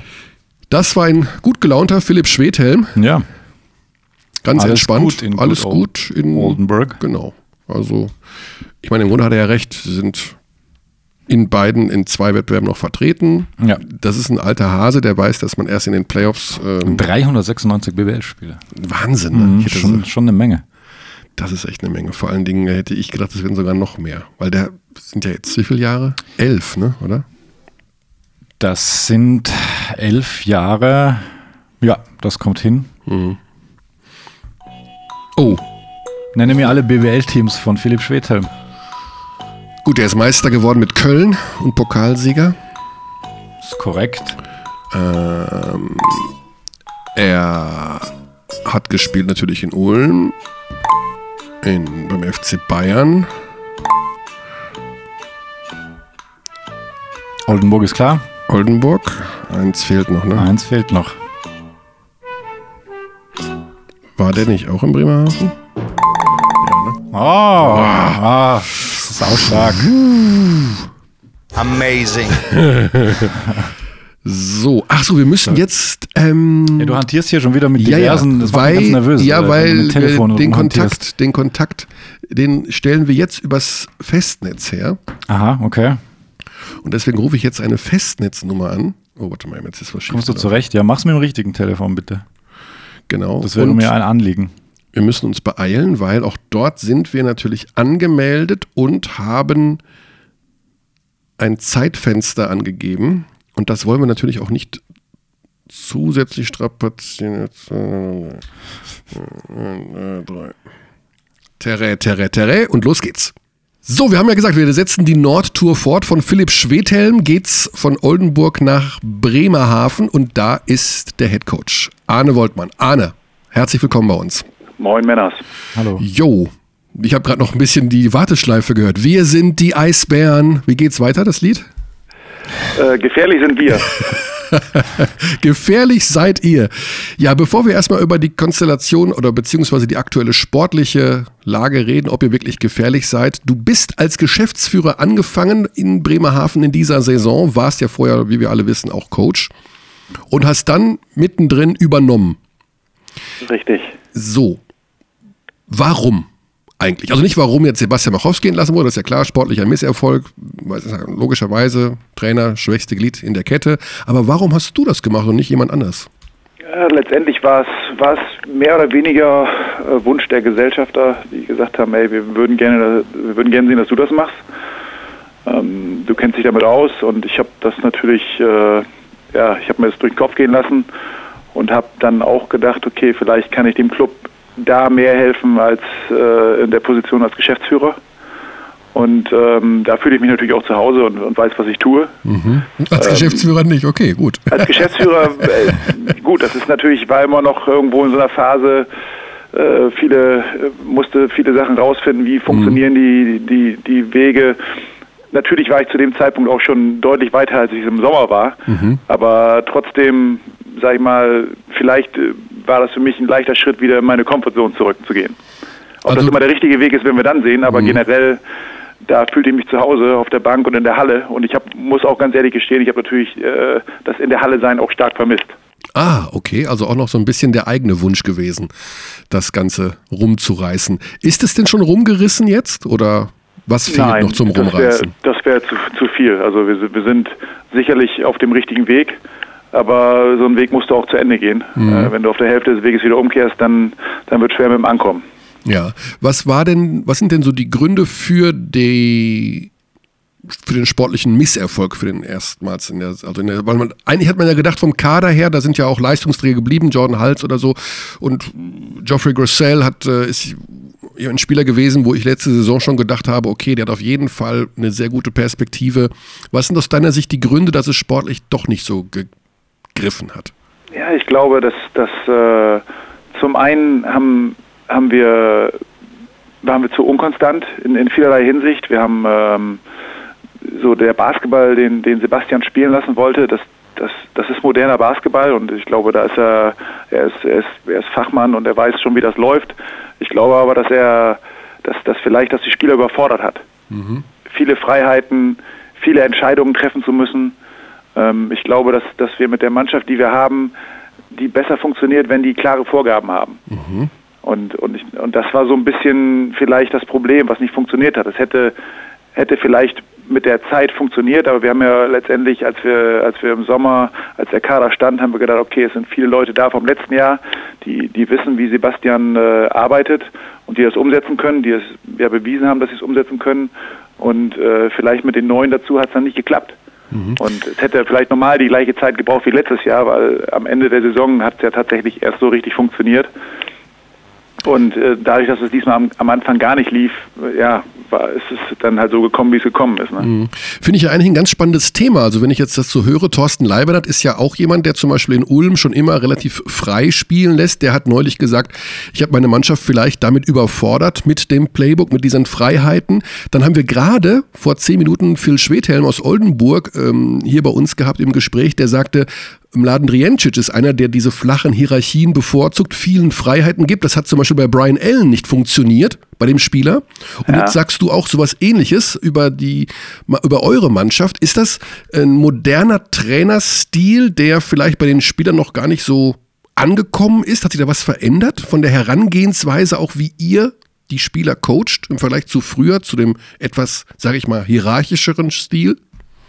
Speaker 1: das war ein gut gelaunter Philipp Schwedhelm.
Speaker 3: ja.
Speaker 1: Ganz
Speaker 3: Alles
Speaker 1: entspannt.
Speaker 3: gut in
Speaker 1: Alles
Speaker 3: Good
Speaker 1: gut in
Speaker 3: Oldenburg.
Speaker 1: Genau. Also, ich meine, im Grunde hat er ja recht. Sie sind in beiden in zwei Wettbewerben noch vertreten.
Speaker 3: Ja.
Speaker 1: Das ist ein alter Hase, der weiß, dass man erst in den Playoffs. Ähm,
Speaker 3: 396 BBL-Spiele.
Speaker 1: Wahnsinn. Ne?
Speaker 3: Mhm, schon, schon eine Menge.
Speaker 1: das ist echt eine Menge. Vor allen Dingen hätte ich gedacht, es werden sogar noch mehr. Weil der sind ja jetzt wie viele Jahre? Elf, ne? Oder?
Speaker 3: Das sind elf Jahre. Ja, das kommt hin.
Speaker 1: Oh,
Speaker 3: Nenne mir alle BWL-Teams von Philipp Schwedhelm.
Speaker 1: gut, er ist Meister geworden mit Köln und Pokalsieger.
Speaker 3: Ist korrekt.
Speaker 1: Ähm, er hat gespielt natürlich in Ulm, in, beim FC Bayern.
Speaker 3: Oldenburg ist klar.
Speaker 1: Oldenburg. Eins fehlt noch, ne?
Speaker 3: Eins fehlt noch.
Speaker 1: War der nicht auch in Bremerhaven?
Speaker 3: Oh, ah, das ist auch stark.
Speaker 6: Amazing.
Speaker 1: So, ach so, wir müssen jetzt. Ähm,
Speaker 3: Ja, du hantierst hier schon wieder mit
Speaker 1: ja, ja,
Speaker 3: diversen, das
Speaker 1: weil,
Speaker 3: ganz nervös.
Speaker 1: ja,
Speaker 3: äh,
Speaker 1: weil wir den. Kontakt, den Kontakt, den stellen wir jetzt übers Festnetz her.
Speaker 3: Aha, okay.
Speaker 1: Und deswegen rufe ich jetzt eine Festnetznummer an. Oh, warte mal, jetzt ist was schief.
Speaker 3: Kommst du zurecht? Ja, mach's mit dem richtigen Telefon bitte.
Speaker 1: Genau.
Speaker 3: Das wäre mir ein Anliegen.
Speaker 1: wir müssen uns beeilen, weil auch dort sind wir natürlich angemeldet und haben ein Zeitfenster angegeben. Und das wollen wir natürlich auch nicht zusätzlich strapazieren. Äh, äh. Terre, terre, terre und los geht's. So, wir haben ja gesagt, wir setzen die Nordtour fort. Von Philipp Schwedhelm geht's von Oldenburg nach Bremerhaven und da ist der Headcoach Arne Woltmann. Arne, herzlich willkommen bei uns.
Speaker 7: Moin Männers.
Speaker 3: Hallo.
Speaker 1: Jo, ich habe gerade noch ein bisschen die Warteschleife gehört. Wir sind die Eisbären. Wie geht's weiter, das Lied?
Speaker 7: Äh, gefährlich sind wir.
Speaker 1: Gefährlich seid ihr. Ja, bevor wir erstmal über die Konstellation oder beziehungsweise die aktuelle sportliche Lage reden, ob ihr wirklich gefährlich seid. Du bist als Geschäftsführer angefangen in Bremerhaven in dieser Saison, warst ja vorher, wie wir alle wissen, auch Coach und hast dann mittendrin übernommen.
Speaker 7: Richtig.
Speaker 1: So, warum eigentlich? Also nicht warum jetzt Sebastian Machowski entlassen wurde, das ist ja klar, sportlicher Misserfolg, ja logischerweise Trainer, schwächste Glied in der Kette. Aber warum hast du das gemacht und nicht jemand anders?
Speaker 7: Äh, letztendlich war es, war es mehr oder weniger äh, Wunsch der Gesellschafter, die gesagt haben, ey, wir würden gerne, wir würden gerne sehen, dass du das machst. Ähm, du kennst dich damit aus und ich habe das natürlich, äh, ja, ich habe mir das durch den Kopf gehen lassen und habe dann auch gedacht, okay, vielleicht kann ich dem Club da mehr helfen als äh, in der Position als Geschäftsführer. Und ähm, da fühle ich mich natürlich auch zu Hause und, und weiß, was ich tue.
Speaker 1: Als Geschäftsführer nicht, okay, gut.
Speaker 7: Als Geschäftsführer, äh, gut, das ist natürlich, war immer noch irgendwo in so einer Phase, äh, viele, äh, musste viele Sachen rausfinden, wie funktionieren die, die, die Wege. Natürlich war ich zu dem Zeitpunkt auch schon deutlich weiter, als ich im Sommer war. Aber trotzdem, sag ich mal, vielleicht äh, war das für mich ein leichter Schritt, wieder in meine Comfortzone zurückzugehen. Ob
Speaker 1: Also-
Speaker 7: das immer der richtige Weg ist, werden wir dann sehen, aber generell, da fühlte ich mich zu Hause auf der Bank und in der Halle. Und ich hab, muss auch ganz ehrlich gestehen, ich habe natürlich äh, das in der Halle sein auch stark vermisst.
Speaker 1: Ah, okay, also auch noch so ein bisschen der eigene Wunsch gewesen, das Ganze rumzureißen. Ist es denn schon rumgerissen jetzt oder was fehlt noch zum
Speaker 7: das wäre
Speaker 1: Rumreißen?
Speaker 7: das wär zu, zu viel. Also wir, wir sind sicherlich auf dem richtigen Weg, aber so ein Weg musst du auch zu Ende gehen.
Speaker 1: Mhm.
Speaker 7: Äh, wenn du auf der Hälfte des Weges wieder umkehrst, dann, dann wird schwer mit dem Ankommen.
Speaker 1: Ja, was war denn, was sind denn so die Gründe für die für den sportlichen Misserfolg für den erstmals in der, also in der, weil man eigentlich hat man ja gedacht vom Kader her, da sind ja auch Leistungsträger geblieben, Jordan Hals oder so und Geoffrey Grosell hat äh, ist ja ein Spieler gewesen, wo ich letzte Saison schon gedacht habe, okay, der hat auf jeden Fall eine sehr gute Perspektive. Was sind aus deiner Sicht die Gründe, dass es sportlich doch nicht so gegriffen hat?
Speaker 7: Ja, ich glaube, dass, dass äh, zum einen haben, haben wir, waren wir zu unkonstant in, in vielerlei Hinsicht. Wir haben ähm, so der Basketball, den, den Sebastian spielen lassen wollte, das, das, das ist moderner Basketball und ich glaube, da ist er, er ist, er ist, er ist Fachmann und er weiß schon, wie das läuft. Ich glaube aber, dass er, dass, dass vielleicht, dass die Spieler überfordert hat. Viele Freiheiten, viele Entscheidungen treffen zu müssen. Ähm, ich glaube, dass, dass wir mit der Mannschaft, die wir haben, die besser funktioniert, wenn die klare Vorgaben haben. Und, und, ich, und das war so ein bisschen vielleicht das Problem, was nicht funktioniert hat. Es hätte, hätte vielleicht mit der Zeit funktioniert, aber wir haben ja letztendlich, als wir, als wir im Sommer, als der Kader stand, haben wir gedacht, okay, es sind viele Leute da vom letzten Jahr, die, die wissen, wie Sebastian äh, arbeitet und die das umsetzen können, die es ja bewiesen haben, dass sie es umsetzen können. Und äh, vielleicht mit den Neuen dazu hat es dann nicht geklappt. Und es hätte vielleicht normal die gleiche Zeit gebraucht wie letztes Jahr, weil am Ende der Saison hat es ja tatsächlich erst so richtig funktioniert. Und äh, dadurch, dass es diesmal am, am Anfang gar nicht lief, äh, ja, war, ist es dann halt so gekommen, wie es gekommen ist. Ne?
Speaker 1: Finde ich ja eigentlich ein ganz spannendes Thema. Also wenn ich jetzt das so höre, Thorsten Leibert ist ja auch jemand, der zum Beispiel in Ulm schon immer relativ frei spielen lässt. Der hat neulich gesagt, ich habe meine Mannschaft vielleicht damit überfordert mit dem Playbook, mit diesen Freiheiten. Dann haben wir gerade vor zehn Minuten Phil Schwedhelm aus Oldenburg ähm, hier bei uns gehabt im Gespräch, der sagte, Mladen Drijancic ist einer, der diese flachen Hierarchien bevorzugt, vielen Freiheiten gibt. Das hat zum Beispiel bei Brian Allen nicht funktioniert, bei dem Spieler. Und jetzt sagst du auch sowas ähnliches über die, über eure Mannschaft. Ist das ein moderner Trainerstil, der vielleicht bei den Spielern noch gar nicht so angekommen ist? Hat sich da was verändert von der Herangehensweise, auch wie ihr die Spieler coacht im Vergleich zu früher, zu dem etwas, sage ich mal, hierarchischeren Stil?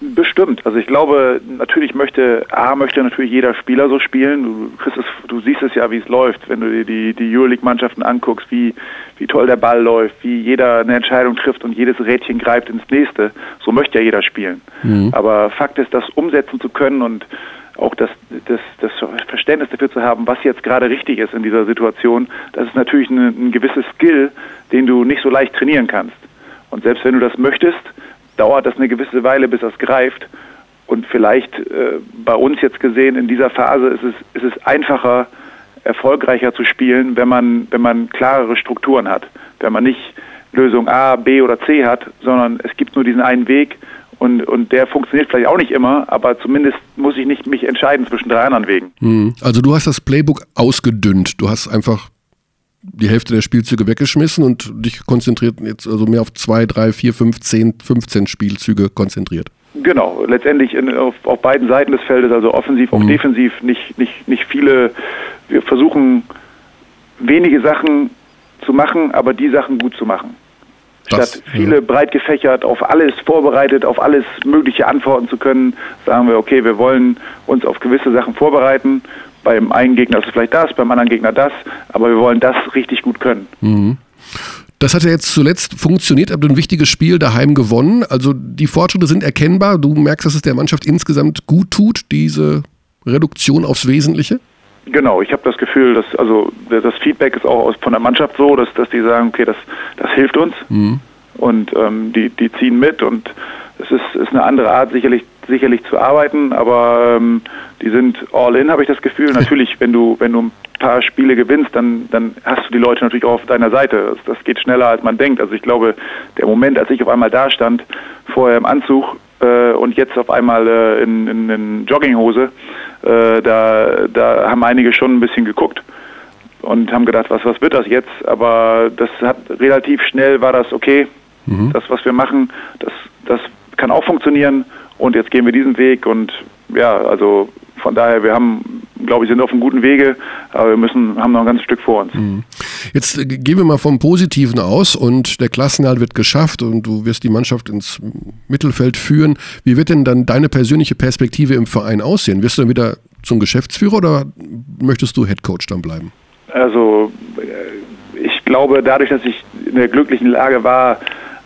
Speaker 7: Bestimmt. Also ich glaube, natürlich möchte, A, möchte natürlich jeder Spieler so spielen. Du, es, du siehst es ja, wie es läuft, wenn du dir die, die Euroleague-Mannschaften anguckst, wie, wie toll der Ball läuft, wie jeder eine Entscheidung trifft und jedes Rädchen greift ins nächste. So möchte ja jeder spielen. Aber Fakt ist, das umsetzen zu können und auch das, das, das Verständnis dafür zu haben, was jetzt gerade richtig ist in dieser Situation, das ist natürlich ein, ein gewisses Skill, den du nicht so leicht trainieren kannst. Und selbst wenn du das möchtest, dauert das eine gewisse Weile, bis das greift. Und vielleicht äh, bei uns jetzt gesehen in dieser Phase ist es, ist es einfacher, erfolgreicher zu spielen, wenn man, wenn man klarere Strukturen hat. Wenn man nicht Lösung A, B oder C hat, sondern es gibt nur diesen einen Weg und, und der funktioniert vielleicht auch nicht immer, aber zumindest muss ich nicht mich entscheiden zwischen drei anderen Wegen.
Speaker 1: Hm. Also du hast das Playbook ausgedünnt. Du hast einfach die Hälfte der Spielzüge weggeschmissen und dich konzentriert jetzt also mehr auf zwei, drei, vier, fünf, zehn, 15 Spielzüge konzentriert.
Speaker 7: Genau, letztendlich in, auf, auf beiden Seiten des Feldes, also offensiv, auch defensiv, nicht, nicht, nicht viele. Wir versuchen wenige Sachen zu machen, aber die Sachen gut zu machen.
Speaker 1: Das,
Speaker 7: Statt viele breit gefächert, auf alles vorbereitet, auf alles Mögliche antworten zu können, sagen wir, okay, wir wollen uns auf gewisse Sachen vorbereiten. Beim einen Gegner ist es vielleicht das, beim anderen Gegner das, aber wir wollen das richtig gut können.
Speaker 1: Das hat ja jetzt zuletzt funktioniert, habt ein wichtiges Spiel daheim gewonnen. Also die Fortschritte sind erkennbar. Du merkst, dass es der Mannschaft insgesamt gut tut, diese Reduktion aufs Wesentliche.
Speaker 7: Genau, ich habe das Gefühl, dass also das Feedback ist auch aus, von der Mannschaft so, dass, dass die sagen, okay, das, das hilft uns und ähm, die, die ziehen mit und es ist, ist eine andere Art sicherlich sicherlich zu arbeiten, aber ähm, die sind all in, habe ich das Gefühl. Natürlich, wenn du wenn du paar Spiele gewinnst, dann, dann hast du die Leute natürlich auch auf deiner Seite. Das, das geht schneller, als man denkt. Also ich glaube, der Moment, als ich auf einmal da stand, vorher im Anzug äh, und jetzt auf einmal äh, in, in, in Jogginghose, äh, da, da haben einige schon ein bisschen geguckt und haben gedacht, was, was wird das jetzt? Aber das hat relativ schnell war das okay. Mhm. Das, was wir machen, das, das kann auch funktionieren und jetzt gehen wir diesen Weg und ja, also von daher, wir haben, glaube ich, sind auf einem guten Wege, aber wir müssen, haben noch ein ganzes Stück vor uns. Mhm.
Speaker 1: Jetzt äh, gehen wir mal vom Positiven aus und der Klassenhalt wird geschafft und du wirst die Mannschaft ins Mittelfeld führen. Wie wird denn dann deine persönliche Perspektive im Verein aussehen? Wirst du dann wieder zum Geschäftsführer oder möchtest du Headcoach dann bleiben?
Speaker 7: Also äh, ich glaube, dadurch, dass ich in der glücklichen Lage war,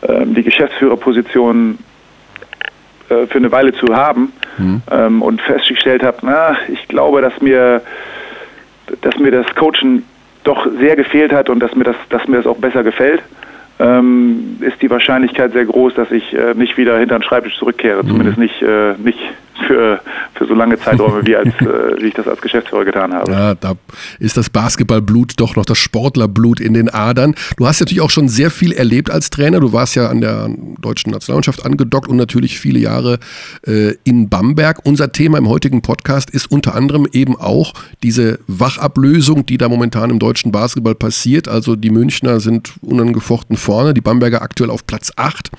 Speaker 7: ähm, die Geschäftsführerposition äh, für eine Weile zu haben mhm. ähm, und festgestellt habe, na, ich glaube, dass mir, dass mir das Coachen doch sehr gefehlt hat und dass mir das, dass mir das auch besser gefällt, ähm, ist die Wahrscheinlichkeit sehr groß, dass ich äh, nicht wieder hinter den Schreibtisch zurückkehre. Mhm. Zumindest nicht, äh, nicht für, für so lange Zeiträume, wie, als, äh, wie ich das als Geschäftsführer getan habe.
Speaker 1: Ja, da ist das Basketballblut doch noch das Sportlerblut in den Adern. Du hast natürlich auch schon sehr viel erlebt als Trainer. Du warst ja an der deutschen Nationalmannschaft angedockt und natürlich viele Jahre äh, in Bamberg. Unser Thema im heutigen Podcast ist unter anderem eben auch diese Wachablösung, die da momentan im deutschen Basketball passiert. Also die Münchner sind unangefochten vorne, die Bamberger aktuell auf Platz 8.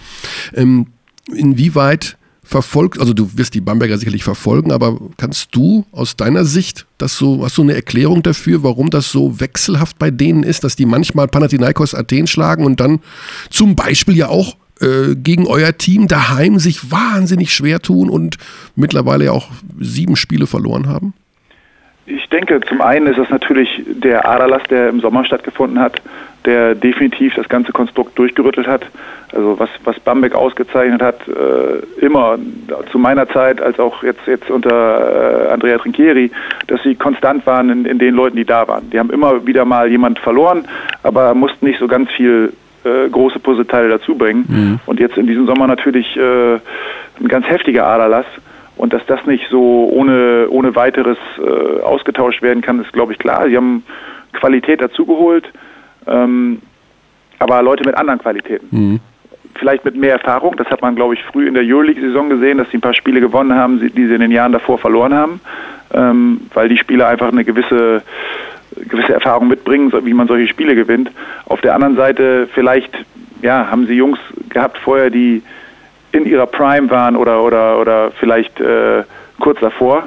Speaker 1: Ähm, inwieweit verfolgt, also du wirst die Bamberger sicherlich verfolgen, aber kannst du aus deiner Sicht das so, hast du eine Erklärung dafür, warum das so wechselhaft bei denen ist, dass die manchmal Panathinaikos Athen schlagen und dann zum Beispiel ja auch äh, gegen euer Team daheim sich wahnsinnig schwer tun und mittlerweile ja auch sieben Spiele verloren haben?
Speaker 7: Ich denke, zum einen ist es natürlich der Aderlass, der im Sommer stattgefunden hat, der definitiv das ganze Konstrukt durchgerüttelt hat. Also was, was Bamberg ausgezeichnet hat, äh, immer zu meiner Zeit, als auch jetzt, jetzt unter äh, Andrea Trinchieri, dass sie konstant waren in, in den Leuten, die da waren. Die haben immer wieder mal jemand verloren, aber mussten nicht so ganz viel äh, große Puzzleteile dazu bringen. Mhm. Und jetzt in diesem Sommer natürlich äh, ein ganz heftiger Aderlass. Und dass das nicht so ohne, ohne weiteres äh, ausgetauscht werden kann, ist, glaube ich, klar. Sie haben Qualität dazugeholt, ähm, aber Leute mit anderen Qualitäten. Mhm. Vielleicht mit mehr Erfahrung. Das hat man, glaube ich, früh in der Euroleague-Saison gesehen, dass sie ein paar Spiele gewonnen haben, die sie in den Jahren davor verloren haben, ähm, weil die Spieler einfach eine gewisse gewisse Erfahrung mitbringen, wie man solche Spiele gewinnt. Auf der anderen Seite vielleicht ja, haben sie Jungs gehabt vorher, die in ihrer Prime waren oder, oder, oder vielleicht äh, kurz davor.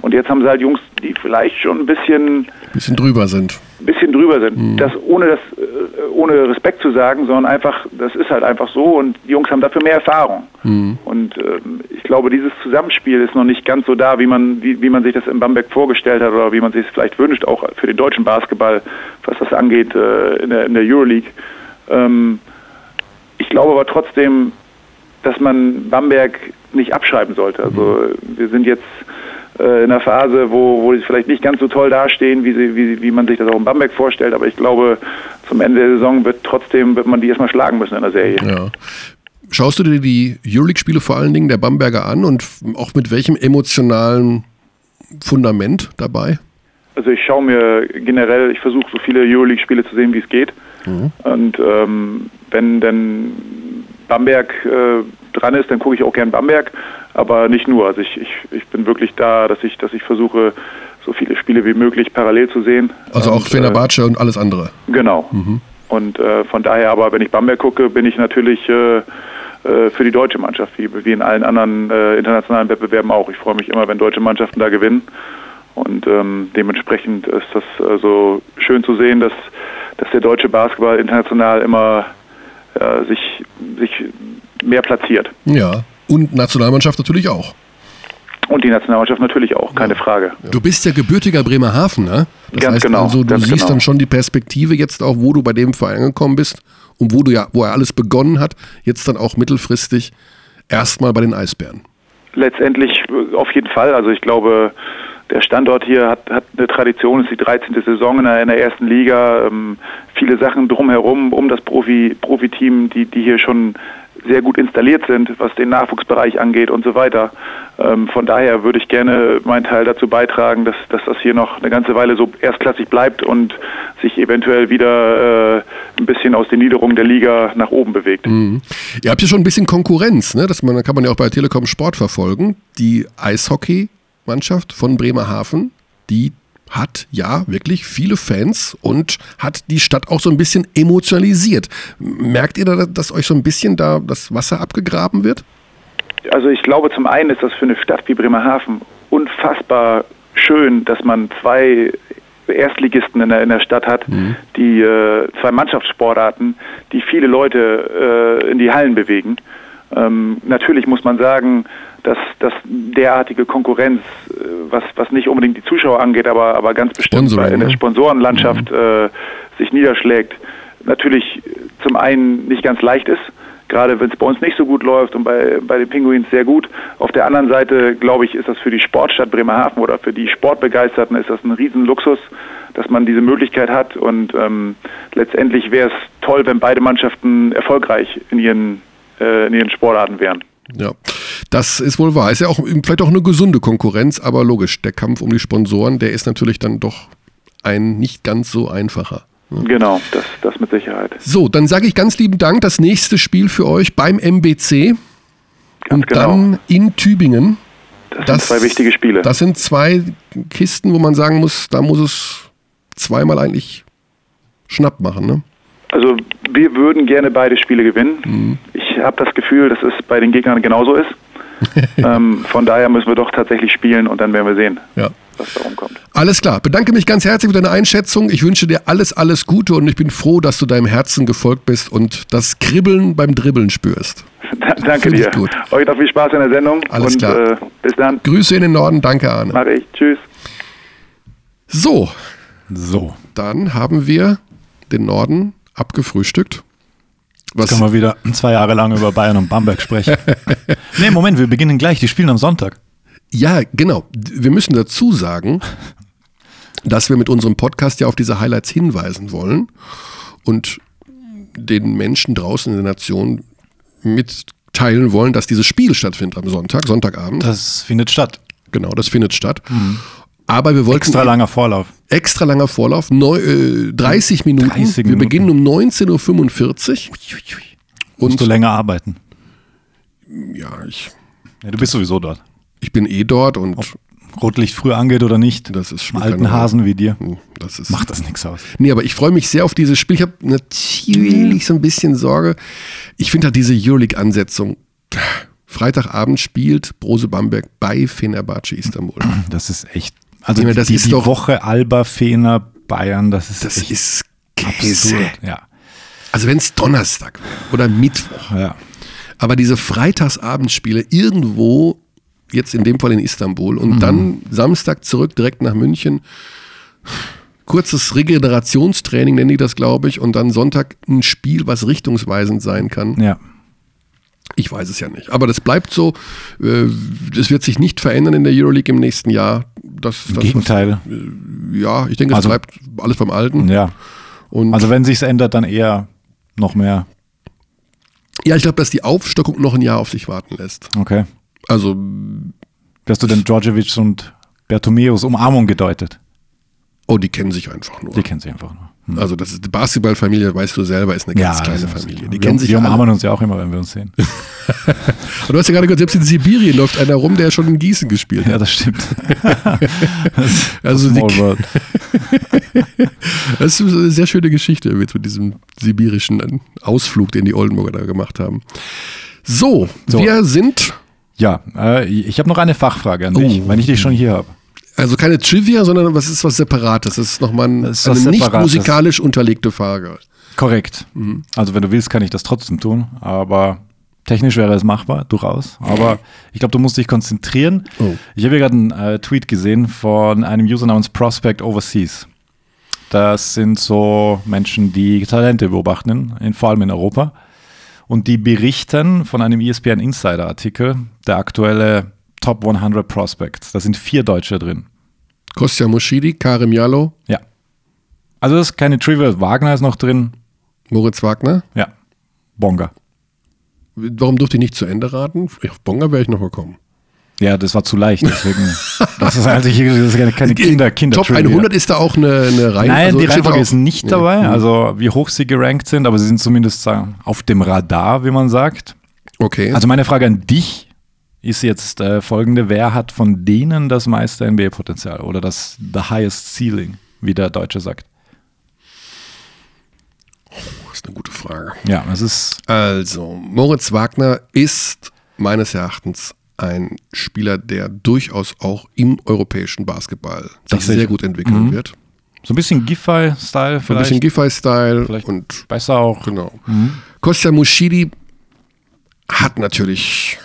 Speaker 7: Und jetzt haben sie halt Jungs, die vielleicht schon ein bisschen,
Speaker 1: bisschen drüber sind.
Speaker 7: Ein bisschen drüber sind. Mhm. Das ohne das äh, ohne Respekt zu sagen, sondern einfach, das ist halt einfach so und die Jungs haben dafür mehr Erfahrung. Mhm. Und äh, ich glaube, dieses Zusammenspiel ist noch nicht ganz so da, wie man, wie, wie man sich das in Bamberg vorgestellt hat oder wie man sich es vielleicht wünscht, auch für den deutschen Basketball, was das angeht äh, in, der, in der Euroleague. Ähm, ich glaube aber trotzdem, dass man Bamberg nicht abschreiben sollte. Also wir sind jetzt äh, in einer Phase, wo, wo sie vielleicht nicht ganz so toll dastehen, wie, sie, wie, wie man sich das auch in Bamberg vorstellt, aber ich glaube, zum Ende der Saison wird trotzdem wird man die erstmal schlagen müssen in der Serie.
Speaker 1: Ja. Schaust du dir die Euroleague-Spiele vor allen Dingen der Bamberger an und auch mit welchem emotionalen Fundament dabei?
Speaker 7: Also ich schaue mir generell, ich versuche so viele Euroleague-Spiele zu sehen, wie es geht. Mhm. Und ähm, wenn dann Bamberg äh, dran ist, dann gucke ich auch gern Bamberg, aber nicht nur. Also ich, ich, ich bin wirklich da, dass ich, dass ich versuche, so viele Spiele wie möglich parallel zu sehen.
Speaker 1: Also auch Fenerbahce äh, und alles andere.
Speaker 7: Genau. Mhm. Und äh, von daher aber, wenn ich Bamberg gucke, bin ich natürlich äh, äh für die deutsche Mannschaft, wie, wie in allen anderen äh, internationalen Wettbewerben auch. Ich freue mich immer, wenn deutsche Mannschaften da gewinnen. Und ähm, dementsprechend ist das also schön zu sehen, dass, dass der deutsche Basketball international immer äh, sich, sich mehr platziert.
Speaker 1: Ja, und Nationalmannschaft natürlich auch.
Speaker 7: Und die Nationalmannschaft natürlich auch, keine ja. Frage.
Speaker 1: Du bist ja gebürtiger Bremerhaven, ne? Das
Speaker 7: ganz
Speaker 1: heißt
Speaker 7: genau,
Speaker 1: also, du siehst
Speaker 7: genau.
Speaker 1: dann schon die Perspektive jetzt auch, wo du bei dem Verein angekommen bist und wo du ja, wo er alles begonnen hat, jetzt dann auch mittelfristig erstmal bei den Eisbären.
Speaker 7: Letztendlich äh, auf jeden Fall. Also ich glaube, der Standort hier hat, hat eine Tradition, es ist die 13. Saison in der, in der ersten Liga. Ähm, viele Sachen drumherum, um das Profi, Profiteam, die, die hier schon sehr gut installiert sind, was den Nachwuchsbereich angeht und so weiter. Ähm, von daher würde ich gerne meinen Teil dazu beitragen, dass, dass das hier noch eine ganze Weile so erstklassig bleibt und sich eventuell wieder äh, ein bisschen aus den Niederungen der Liga nach oben bewegt.
Speaker 1: Mhm. Ihr habt ja schon ein bisschen Konkurrenz, ne? Das man, kann man ja auch bei Telekom Sport verfolgen. Die Eishockey-Mannschaft von Bremerhaven, die hat ja wirklich viele Fans und hat die Stadt auch so ein bisschen emotionalisiert. Merkt ihr da, dass euch so ein bisschen da das Wasser abgegraben wird?
Speaker 7: Also ich glaube, zum einen ist das für eine Stadt wie Bremerhaven unfassbar schön, dass man zwei Erstligisten in der, in der Stadt hat, mhm. die äh, zwei Mannschaftssportarten, die viele Leute äh, in die Hallen bewegen. Ähm, natürlich muss man sagen, dass, dass derartige Konkurrenz, äh, was, was nicht unbedingt die Zuschauer angeht, aber, aber ganz bestimmt bei, in der ne? Sponsorenlandschaft mhm. äh, sich niederschlägt, natürlich zum einen nicht ganz leicht ist, gerade wenn es bei uns nicht so gut läuft und bei, bei den Pinguins sehr gut. Auf der anderen Seite, glaube ich, ist das für die Sportstadt Bremerhaven oder für die Sportbegeisterten ist das ein Riesenluxus, dass man diese Möglichkeit hat und ähm, letztendlich wäre es toll, wenn beide Mannschaften erfolgreich in ihren, äh, in ihren Sportarten wären.
Speaker 1: Ja, das ist wohl wahr. Ist ja auch vielleicht auch eine gesunde Konkurrenz, aber logisch, der Kampf um die Sponsoren, der ist natürlich dann doch ein nicht ganz so einfacher.
Speaker 7: Genau, das, das mit Sicherheit.
Speaker 1: So, dann sage ich ganz lieben Dank. Das nächste Spiel für euch beim MBC ganz und genau. dann in Tübingen.
Speaker 7: Das, das, sind zwei wichtige Spiele.
Speaker 1: Das sind zwei Kisten, wo man sagen muss, da muss es zweimal eigentlich schnapp machen. Ne?
Speaker 7: Also wir würden gerne beide Spiele gewinnen. Mhm. Ich habe das Gefühl, dass es bei den Gegnern genauso ist. ähm, von daher müssen wir doch tatsächlich spielen und dann werden wir sehen,
Speaker 1: ja.
Speaker 7: was da rumkommt.
Speaker 1: Alles klar. Bedanke mich ganz herzlich für deine Einschätzung. Ich wünsche dir alles, alles Gute und ich bin froh, dass du deinem Herzen gefolgt bist und das Kribbeln beim Dribbeln spürst.
Speaker 7: danke dir. Gut. Euch noch viel Spaß in der Sendung.
Speaker 1: Alles
Speaker 7: und,
Speaker 1: klar.
Speaker 7: Äh, bis dann.
Speaker 1: Grüße in den Norden. Danke, Arne.
Speaker 7: Mach ich. Tschüss.
Speaker 1: So.
Speaker 3: So.
Speaker 1: Dann haben wir den Norden abgefrühstückt.
Speaker 3: Was Jetzt können wir wieder zwei Jahre lang über Bayern und Bamberg sprechen. nee, Moment, wir beginnen gleich. Die spielen am Sonntag.
Speaker 1: Ja, genau. Wir müssen dazu sagen, dass wir mit unserem Podcast ja auf diese Highlights hinweisen wollen und den Menschen draußen in der Nation mitteilen wollen, dass dieses Spiel stattfindet am Sonntag, Sonntagabend.
Speaker 3: Das findet statt.
Speaker 1: Genau, das findet statt. Mhm. Aber wir wollten.
Speaker 3: Extra langer Vorlauf.
Speaker 1: Extra langer Vorlauf, neu, äh, 30 Minuten. 30 Minuten. Wir beginnen um 19.45 Uhr.
Speaker 3: Und Musst du länger arbeiten?
Speaker 1: Ja, ich.
Speaker 3: Ja, du bist sowieso dort.
Speaker 1: Ich bin eh dort und.
Speaker 3: Ob Rotlicht früh angeht oder nicht.
Speaker 1: Das ist
Speaker 3: schon. Alten Hasen wie dir.
Speaker 1: Hm, das ist,
Speaker 3: Macht das nichts aus.
Speaker 1: Nee, aber ich freue mich sehr auf dieses Spiel. Ich habe natürlich so ein bisschen Sorge. Ich finde halt diese Euroleague-Ansetzung. Freitagabend spielt Brose Bamberg bei Fenerbahce Istanbul.
Speaker 3: Das ist echt also meine, das die, ist die doch, Woche Alba, Fener, Bayern, das ist
Speaker 1: Das ist Käse.
Speaker 3: Absurd, ja.
Speaker 1: Also wenn es Donnerstag oder Mittwoch.
Speaker 3: Ja.
Speaker 1: Aber diese Freitagsabendspiele irgendwo, jetzt in dem Fall in Istanbul und mhm. dann Samstag zurück direkt nach München. Kurzes Regenerationstraining nenne ich das, glaube ich, und dann Sonntag ein Spiel, was richtungsweisend sein kann.
Speaker 3: Ja.
Speaker 1: Ich weiß es ja nicht. Aber das bleibt so. Äh, es wird sich nicht verändern in der Euroleague im nächsten Jahr. Das,
Speaker 3: das Gegenteil.
Speaker 1: Was, äh, ja, ich denke, es also, bleibt alles beim Alten.
Speaker 3: Ja. Und also wenn sich ändert, dann eher noch mehr.
Speaker 1: Ja, ich glaube, dass die Aufstockung noch ein Jahr auf sich warten lässt.
Speaker 3: Okay.
Speaker 1: Also.
Speaker 3: Hast du denn Djordjevic und Bertomeus Umarmung gedeutet?
Speaker 1: Oh, die kennen sich einfach nur.
Speaker 3: Die kennen sich einfach nur.
Speaker 1: Hm. Also das ist die Basketballfamilie, weißt du selber, ist eine ganz ja, kleine Familie. Die
Speaker 3: wir,
Speaker 1: kennen sich
Speaker 3: wir umarmen uns ja auch immer, wenn wir uns sehen.
Speaker 1: Und du hast ja gerade gehört, selbst in Sibirien läuft einer rum, der schon in Gießen gespielt hat.
Speaker 3: Ja, das stimmt.
Speaker 1: das also die, das ist eine sehr schöne Geschichte mit diesem sibirischen Ausflug, den die Oldenburger da gemacht haben. So, so. wir sind
Speaker 3: ja, äh, ich habe noch eine Fachfrage an dich, oh. wenn ich dich schon hier habe.
Speaker 1: Also keine Trivia, sondern was ist was Separates? Das ist nochmal ein, ist eine nicht musikalisch unterlegte Frage.
Speaker 3: Korrekt. Mhm. Also wenn du willst, kann ich das trotzdem tun, aber technisch wäre es machbar, durchaus. Aber ich glaube, du musst dich konzentrieren. Oh. Ich habe hier gerade einen äh, Tweet gesehen von einem User namens Prospect Overseas. Das sind so Menschen, die Talente beobachten, in, vor allem in Europa. Und die berichten von einem ESPN Insider Artikel, der aktuelle Top 100 Prospects. Da sind vier Deutsche drin.
Speaker 1: Kostja Moschidi, Karim Jallo,
Speaker 3: Ja. Also das ist keine Trivia. Wagner ist noch drin.
Speaker 1: Moritz Wagner.
Speaker 3: Ja. Bonga.
Speaker 1: Warum durfte ich nicht zu Ende raten? Auf Bonga wäre ich noch gekommen.
Speaker 3: Ja, das war zu leicht, deswegen. das ist halt das ist keine Kinder, Kinder
Speaker 1: Top 100 ist da auch eine, eine Reihe.
Speaker 3: Nein,
Speaker 1: also
Speaker 3: die Reihenfolge ist nicht
Speaker 1: Ja.
Speaker 3: dabei, also wie hoch sie gerankt sind, aber sie sind zumindest auf dem Radar, wie man sagt.
Speaker 1: Okay.
Speaker 3: Also meine Frage an dich ist jetzt äh, folgende: Wer hat von denen das meiste NBA-Potenzial oder das the highest ceiling, wie der Deutsche sagt?
Speaker 1: das ist eine gute Frage.
Speaker 3: Ja, es ist
Speaker 1: Also, Moritz Wagner ist meines Erachtens ein Spieler, der durchaus auch im europäischen Basketball sich sehr gut entwickeln wird.
Speaker 3: so ein bisschen Giffey-Style
Speaker 1: Ein
Speaker 3: vielleicht.
Speaker 1: bisschen Giffey-Style
Speaker 3: Vielleicht
Speaker 1: und
Speaker 3: besser auch.
Speaker 1: genau. Kostja Mushidi hat natürlich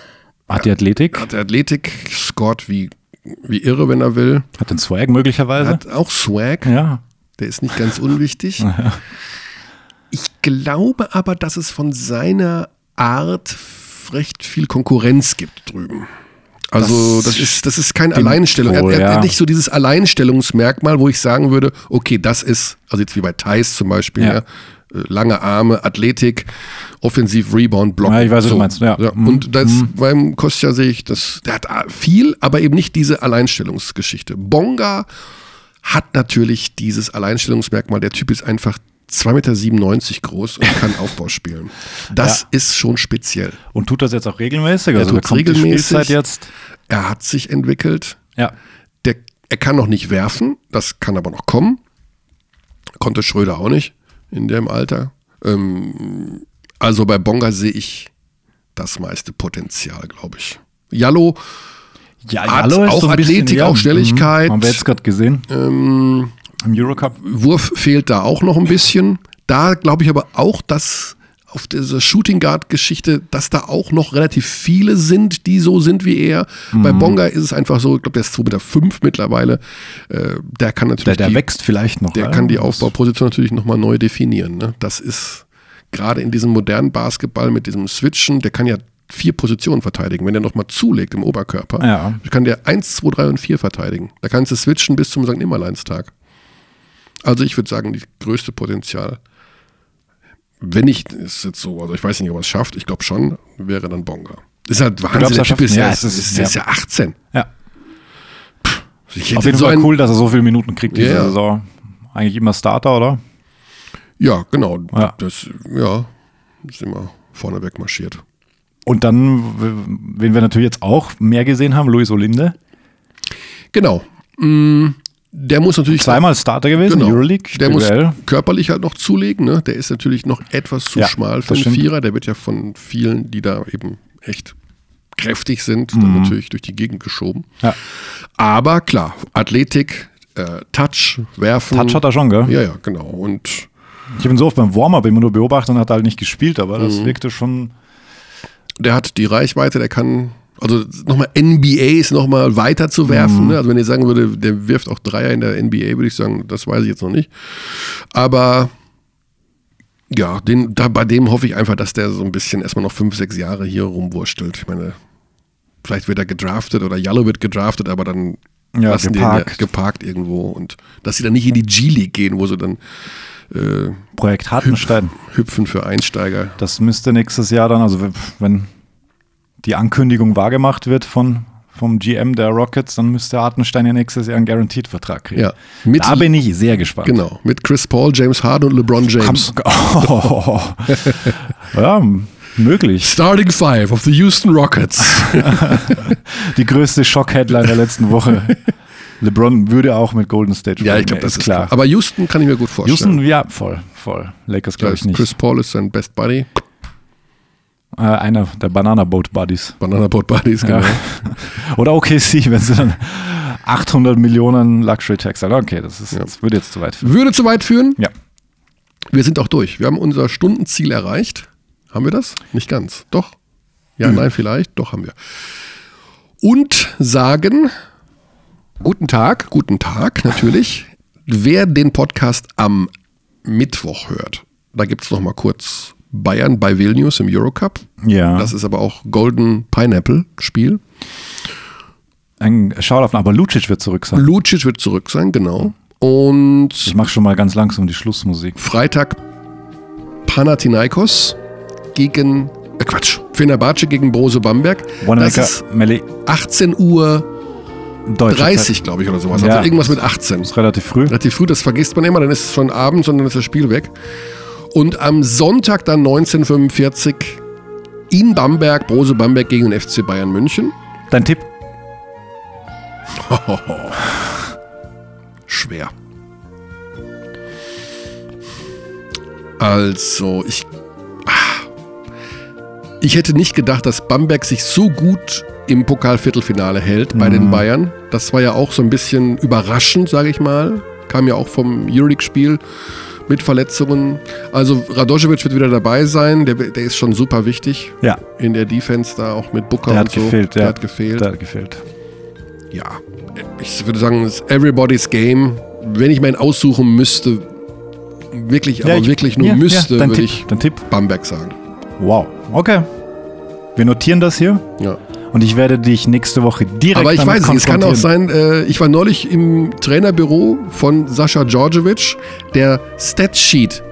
Speaker 3: Hat die Athletik,
Speaker 1: hat Athletik, scored wie, wie irre, wenn er will.
Speaker 3: hat den Swag möglicherweise.
Speaker 1: Hat auch Swag,
Speaker 3: ja.
Speaker 1: der ist nicht ganz unwichtig. Ich glaube aber, dass es von seiner Art recht viel Konkurrenz gibt drüben. Also das,
Speaker 3: Das
Speaker 1: ist, das ist kein Alleinstellung. Er,
Speaker 3: wohl,
Speaker 1: er, er
Speaker 3: ja.
Speaker 1: hat nicht so dieses Alleinstellungsmerkmal, wo ich sagen würde, okay, das ist, also jetzt wie bei Thais zum Beispiel,
Speaker 3: Ja.
Speaker 1: ja. äh, lange Arme, Athletik, Offensiv, Rebound, Block.
Speaker 3: Ja, ich weiß, was du meinst, ja. Mhm.
Speaker 1: Und das, beim Kostja sehe ich, das, der hat viel, aber eben nicht diese Alleinstellungsgeschichte. Bonga hat natürlich dieses Alleinstellungsmerkmal. Der Typ ist einfach 2,97 Meter groß und kann Aufbau spielen. Das
Speaker 3: Ja.
Speaker 1: ist schon speziell.
Speaker 3: Und tut das jetzt auch regelmäßig?
Speaker 1: Er
Speaker 3: Also die
Speaker 1: regelmäßig.
Speaker 3: Jetzt.
Speaker 1: Er hat sich entwickelt.
Speaker 3: Ja.
Speaker 1: Der, er kann noch nicht werfen, das kann aber noch kommen. Konnte Schröder auch nicht in dem Alter. Ähm, also bei Bonga sehe ich das meiste Potenzial, glaube ich. Jallo,
Speaker 3: Ja,
Speaker 1: Hat
Speaker 3: Jallo ist
Speaker 1: auch
Speaker 3: so ein bisschen-
Speaker 1: Athletik, auch Schnelligkeit.
Speaker 3: Mhm. Haben wir jetzt gerade gesehen.
Speaker 1: ähm,
Speaker 3: Im Eurocup.
Speaker 1: Wurf fehlt da auch noch ein bisschen. Da glaube ich aber auch, dass auf dieser Shooting Guard Geschichte, dass da auch noch relativ viele sind, die so sind wie er. Bei Bonga ist es einfach so, ich glaube, der ist 2,5 Meter fünf mittlerweile. Äh, der kann
Speaker 3: Der,
Speaker 1: natürlich
Speaker 3: der
Speaker 1: die,
Speaker 3: wächst vielleicht noch.
Speaker 1: der
Speaker 3: ja.
Speaker 1: kann die Aufbauposition natürlich nochmal neu definieren. Ne? Das ist gerade in diesem modernen Basketball mit diesem Switchen, der kann ja vier Positionen verteidigen. Wenn der nochmal zulegt im Oberkörper,
Speaker 3: Ja.
Speaker 1: kann der 1, 2, 3 und 4 verteidigen. Da kannst du switchen bis zum St. Nimmerleinstag. Also ich würde sagen, die größte Potenzial, wenn nicht, ist jetzt so, also ich weiß nicht, ob er es schafft, ich glaube schon, wäre dann Bonga. Ist halt Wahnsinn, der
Speaker 3: er
Speaker 1: Typ ist ja,
Speaker 3: ja,
Speaker 1: ist, ist,
Speaker 3: ist-
Speaker 1: ja 18.
Speaker 3: Ja.
Speaker 1: Ich hätte
Speaker 3: Auf jeden
Speaker 1: so
Speaker 3: Fall cool, dass er so viele Minuten kriegt diese. Saison. Eigentlich immer Starter, oder?
Speaker 1: Ja, genau.
Speaker 3: Ja.
Speaker 1: Das, ja, ist immer vorneweg marschiert.
Speaker 3: Und dann, wen wir natürlich jetzt auch mehr gesehen haben, Luis Olinde.
Speaker 1: Genau. Mm, Der muss natürlich
Speaker 3: Zweimal Starter gewesen,
Speaker 1: genau,
Speaker 3: Euroleague,
Speaker 1: der muss körperlich halt noch zulegen. Ne? Der ist natürlich noch etwas zu
Speaker 3: Ja,
Speaker 1: schmal für einen
Speaker 3: stimmt.
Speaker 1: Vierer. Der wird ja von vielen, die da eben echt kräftig sind,
Speaker 3: Mhm.
Speaker 1: dann natürlich durch die Gegend geschoben.
Speaker 3: Ja.
Speaker 1: Aber klar, Athletik, äh, Touch, Werfen.
Speaker 3: Touch hat er schon, gell?
Speaker 1: Ja, ja, genau. Und
Speaker 3: Ich habe ihn so oft beim Warm-Up immer nur beobachtet und hat halt nicht gespielt, aber das
Speaker 1: Mhm.
Speaker 3: wirkte schon.
Speaker 1: der hat die Reichweite, der kann, also nochmal NBA ist nochmal weiter zu werfen.
Speaker 3: Mhm.
Speaker 1: Ne? Also wenn ich sagen würde, der wirft auch Dreier in der NBA, würde ich sagen, das weiß ich jetzt noch nicht. Aber ja, den, da, bei dem hoffe ich einfach, dass der so ein bisschen erstmal noch fünf, sechs Jahre hier rumwurstelt. Ich meine, vielleicht wird er gedraftet oder Yellow wird gedraftet, aber dann
Speaker 3: Ja,
Speaker 1: lassen die ihn ja
Speaker 3: geparkt.
Speaker 1: geparkt irgendwo. Und dass sie dann nicht in die G-League gehen, wo sie dann äh,
Speaker 3: Projekt Hartenstein.
Speaker 1: hüpfen für Einsteiger.
Speaker 3: Das müsste nächstes Jahr dann, also wenn die Ankündigung wahrgemacht wird von, vom GM der Rockets, dann müsste Hartenstein ja nächstes Jahr einen Guaranteed-Vertrag kriegen.
Speaker 1: Ja. Mit,
Speaker 3: Da bin ich sehr gespannt.
Speaker 1: genau, mit Chris Paul, James Harden und LeBron James.
Speaker 3: Oh. ja, möglich.
Speaker 1: Starting Five of the Houston Rockets.
Speaker 3: Die größte Schock-Headline der letzten Woche. LeBron würde auch mit Golden State
Speaker 1: ja, ich
Speaker 3: spielen,
Speaker 1: glaube, das ist
Speaker 3: klar.
Speaker 1: klar. Aber Houston kann ich mir gut vorstellen.
Speaker 3: Houston, ja, voll, voll. Lakers glaube ich nicht.
Speaker 1: Chris Paul ist sein Best Buddy.
Speaker 3: Äh, einer der Banana Boat Buddies.
Speaker 1: Banana Boat Buddies, genau.
Speaker 3: Ja. Oder OKC, wenn sie dann 800 Millionen Luxury Tax haben. Okay, das, ist, das würde jetzt zu weit führen.
Speaker 1: Würde zu weit führen.
Speaker 3: Ja.
Speaker 1: Wir sind auch durch. Wir haben unser Stundenziel erreicht. Haben wir das? Nicht ganz. Doch? Ja,
Speaker 3: Hm.
Speaker 1: nein, vielleicht. Doch haben wir. Und sagen guten Tag, guten Tag natürlich. Wer den Podcast am Mittwoch hört, da gibt es noch mal kurz Bayern bei Vilnius im Eurocup.
Speaker 3: Ja.
Speaker 1: Das ist aber auch Golden Pineapple Spiel.
Speaker 3: ein Schaulauf, aber Lucic wird zurück sein.
Speaker 1: Lucic wird zurück sein, genau. Und
Speaker 3: Ich mache schon mal ganz langsam die Schlussmusik.
Speaker 1: Freitag Panathinaikos gegen, äh Quatsch, Fenerbahce gegen Brose Bamberg. Das
Speaker 3: Wanamaker,
Speaker 1: ist
Speaker 3: Melli,
Speaker 1: 18 Uhr
Speaker 3: Deutsche
Speaker 1: 30, glaube ich, oder sowas.
Speaker 3: Ja.
Speaker 1: Also irgendwas mit 18.
Speaker 3: Ist relativ früh.
Speaker 1: Relativ früh, das vergisst man immer, dann ist es schon abends und dann ist das Spiel weg. Und am Sonntag dann 1945 in Bamberg, Brose Bamberg gegen den FC Bayern München.
Speaker 3: Dein Tipp?
Speaker 1: Schwer. Also, ich. ah. Ich hätte nicht gedacht, dass Bamberg sich so gut im Pokalviertelfinale hält bei den Bayern. Das war ja auch so ein bisschen überraschend, sage ich mal. Kam ja auch vom Euroleague-Spiel mit Verletzungen. Also Radojevic wird wieder dabei sein. Der, der ist schon super wichtig
Speaker 3: Ja.
Speaker 1: in der Defense da, auch mit Booker
Speaker 3: Der
Speaker 1: und
Speaker 3: hat
Speaker 1: so.
Speaker 3: gefehlt.
Speaker 1: Der
Speaker 3: ja.
Speaker 1: hat gefehlt.
Speaker 3: Der hat gefehlt.
Speaker 1: Ja, ich würde sagen, es ist everybody's game. Wenn ich meinen aussuchen müsste, wirklich, aber
Speaker 3: ich-
Speaker 1: wirklich nur
Speaker 3: ja,
Speaker 1: müsste,
Speaker 3: ja,
Speaker 1: würde
Speaker 3: Tipp,
Speaker 1: ich? Bamberg sagen.
Speaker 3: Wow. Okay. Wir notieren das hier
Speaker 1: Ja.
Speaker 3: Und ich werde dich nächste Woche direkt
Speaker 1: Aber ich weiß nicht, es kann auch sein, äh, ich war neulich im Trainerbüro von Sascha Djordjevic, der Statsheet,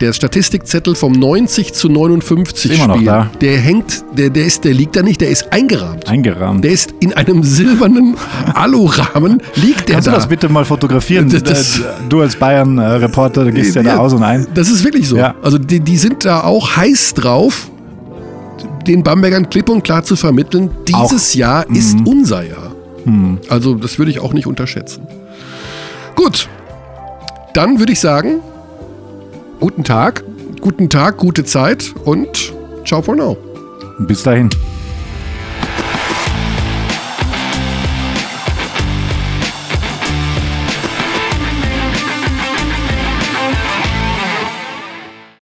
Speaker 1: der Statistikzettel vom 90 zu 59
Speaker 3: Immer noch
Speaker 1: Spiel,
Speaker 3: da.
Speaker 1: der hängt, der, der, ist, der liegt da nicht, der ist eingerahmt.
Speaker 3: Eingerahmt.
Speaker 1: Der ist in einem silbernen Alurahmen, liegt der
Speaker 3: Kannst
Speaker 1: da.
Speaker 3: du das bitte mal fotografieren?
Speaker 1: Das- das-
Speaker 3: Äh, du als Bayern-Reporter, du gehst ja, da aus und ein.
Speaker 1: Das ist wirklich so.
Speaker 3: Ja.
Speaker 1: Also die, die sind da auch heiß drauf, den Bambergern klipp und klar zu vermitteln, dieses Jahr ist
Speaker 3: Mhm.
Speaker 1: unser Jahr. Also das würde ich auch nicht unterschätzen. Gut, dann würde ich sagen, guten Tag, guten Tag, gute Zeit und ciao for now.
Speaker 3: Bis dahin.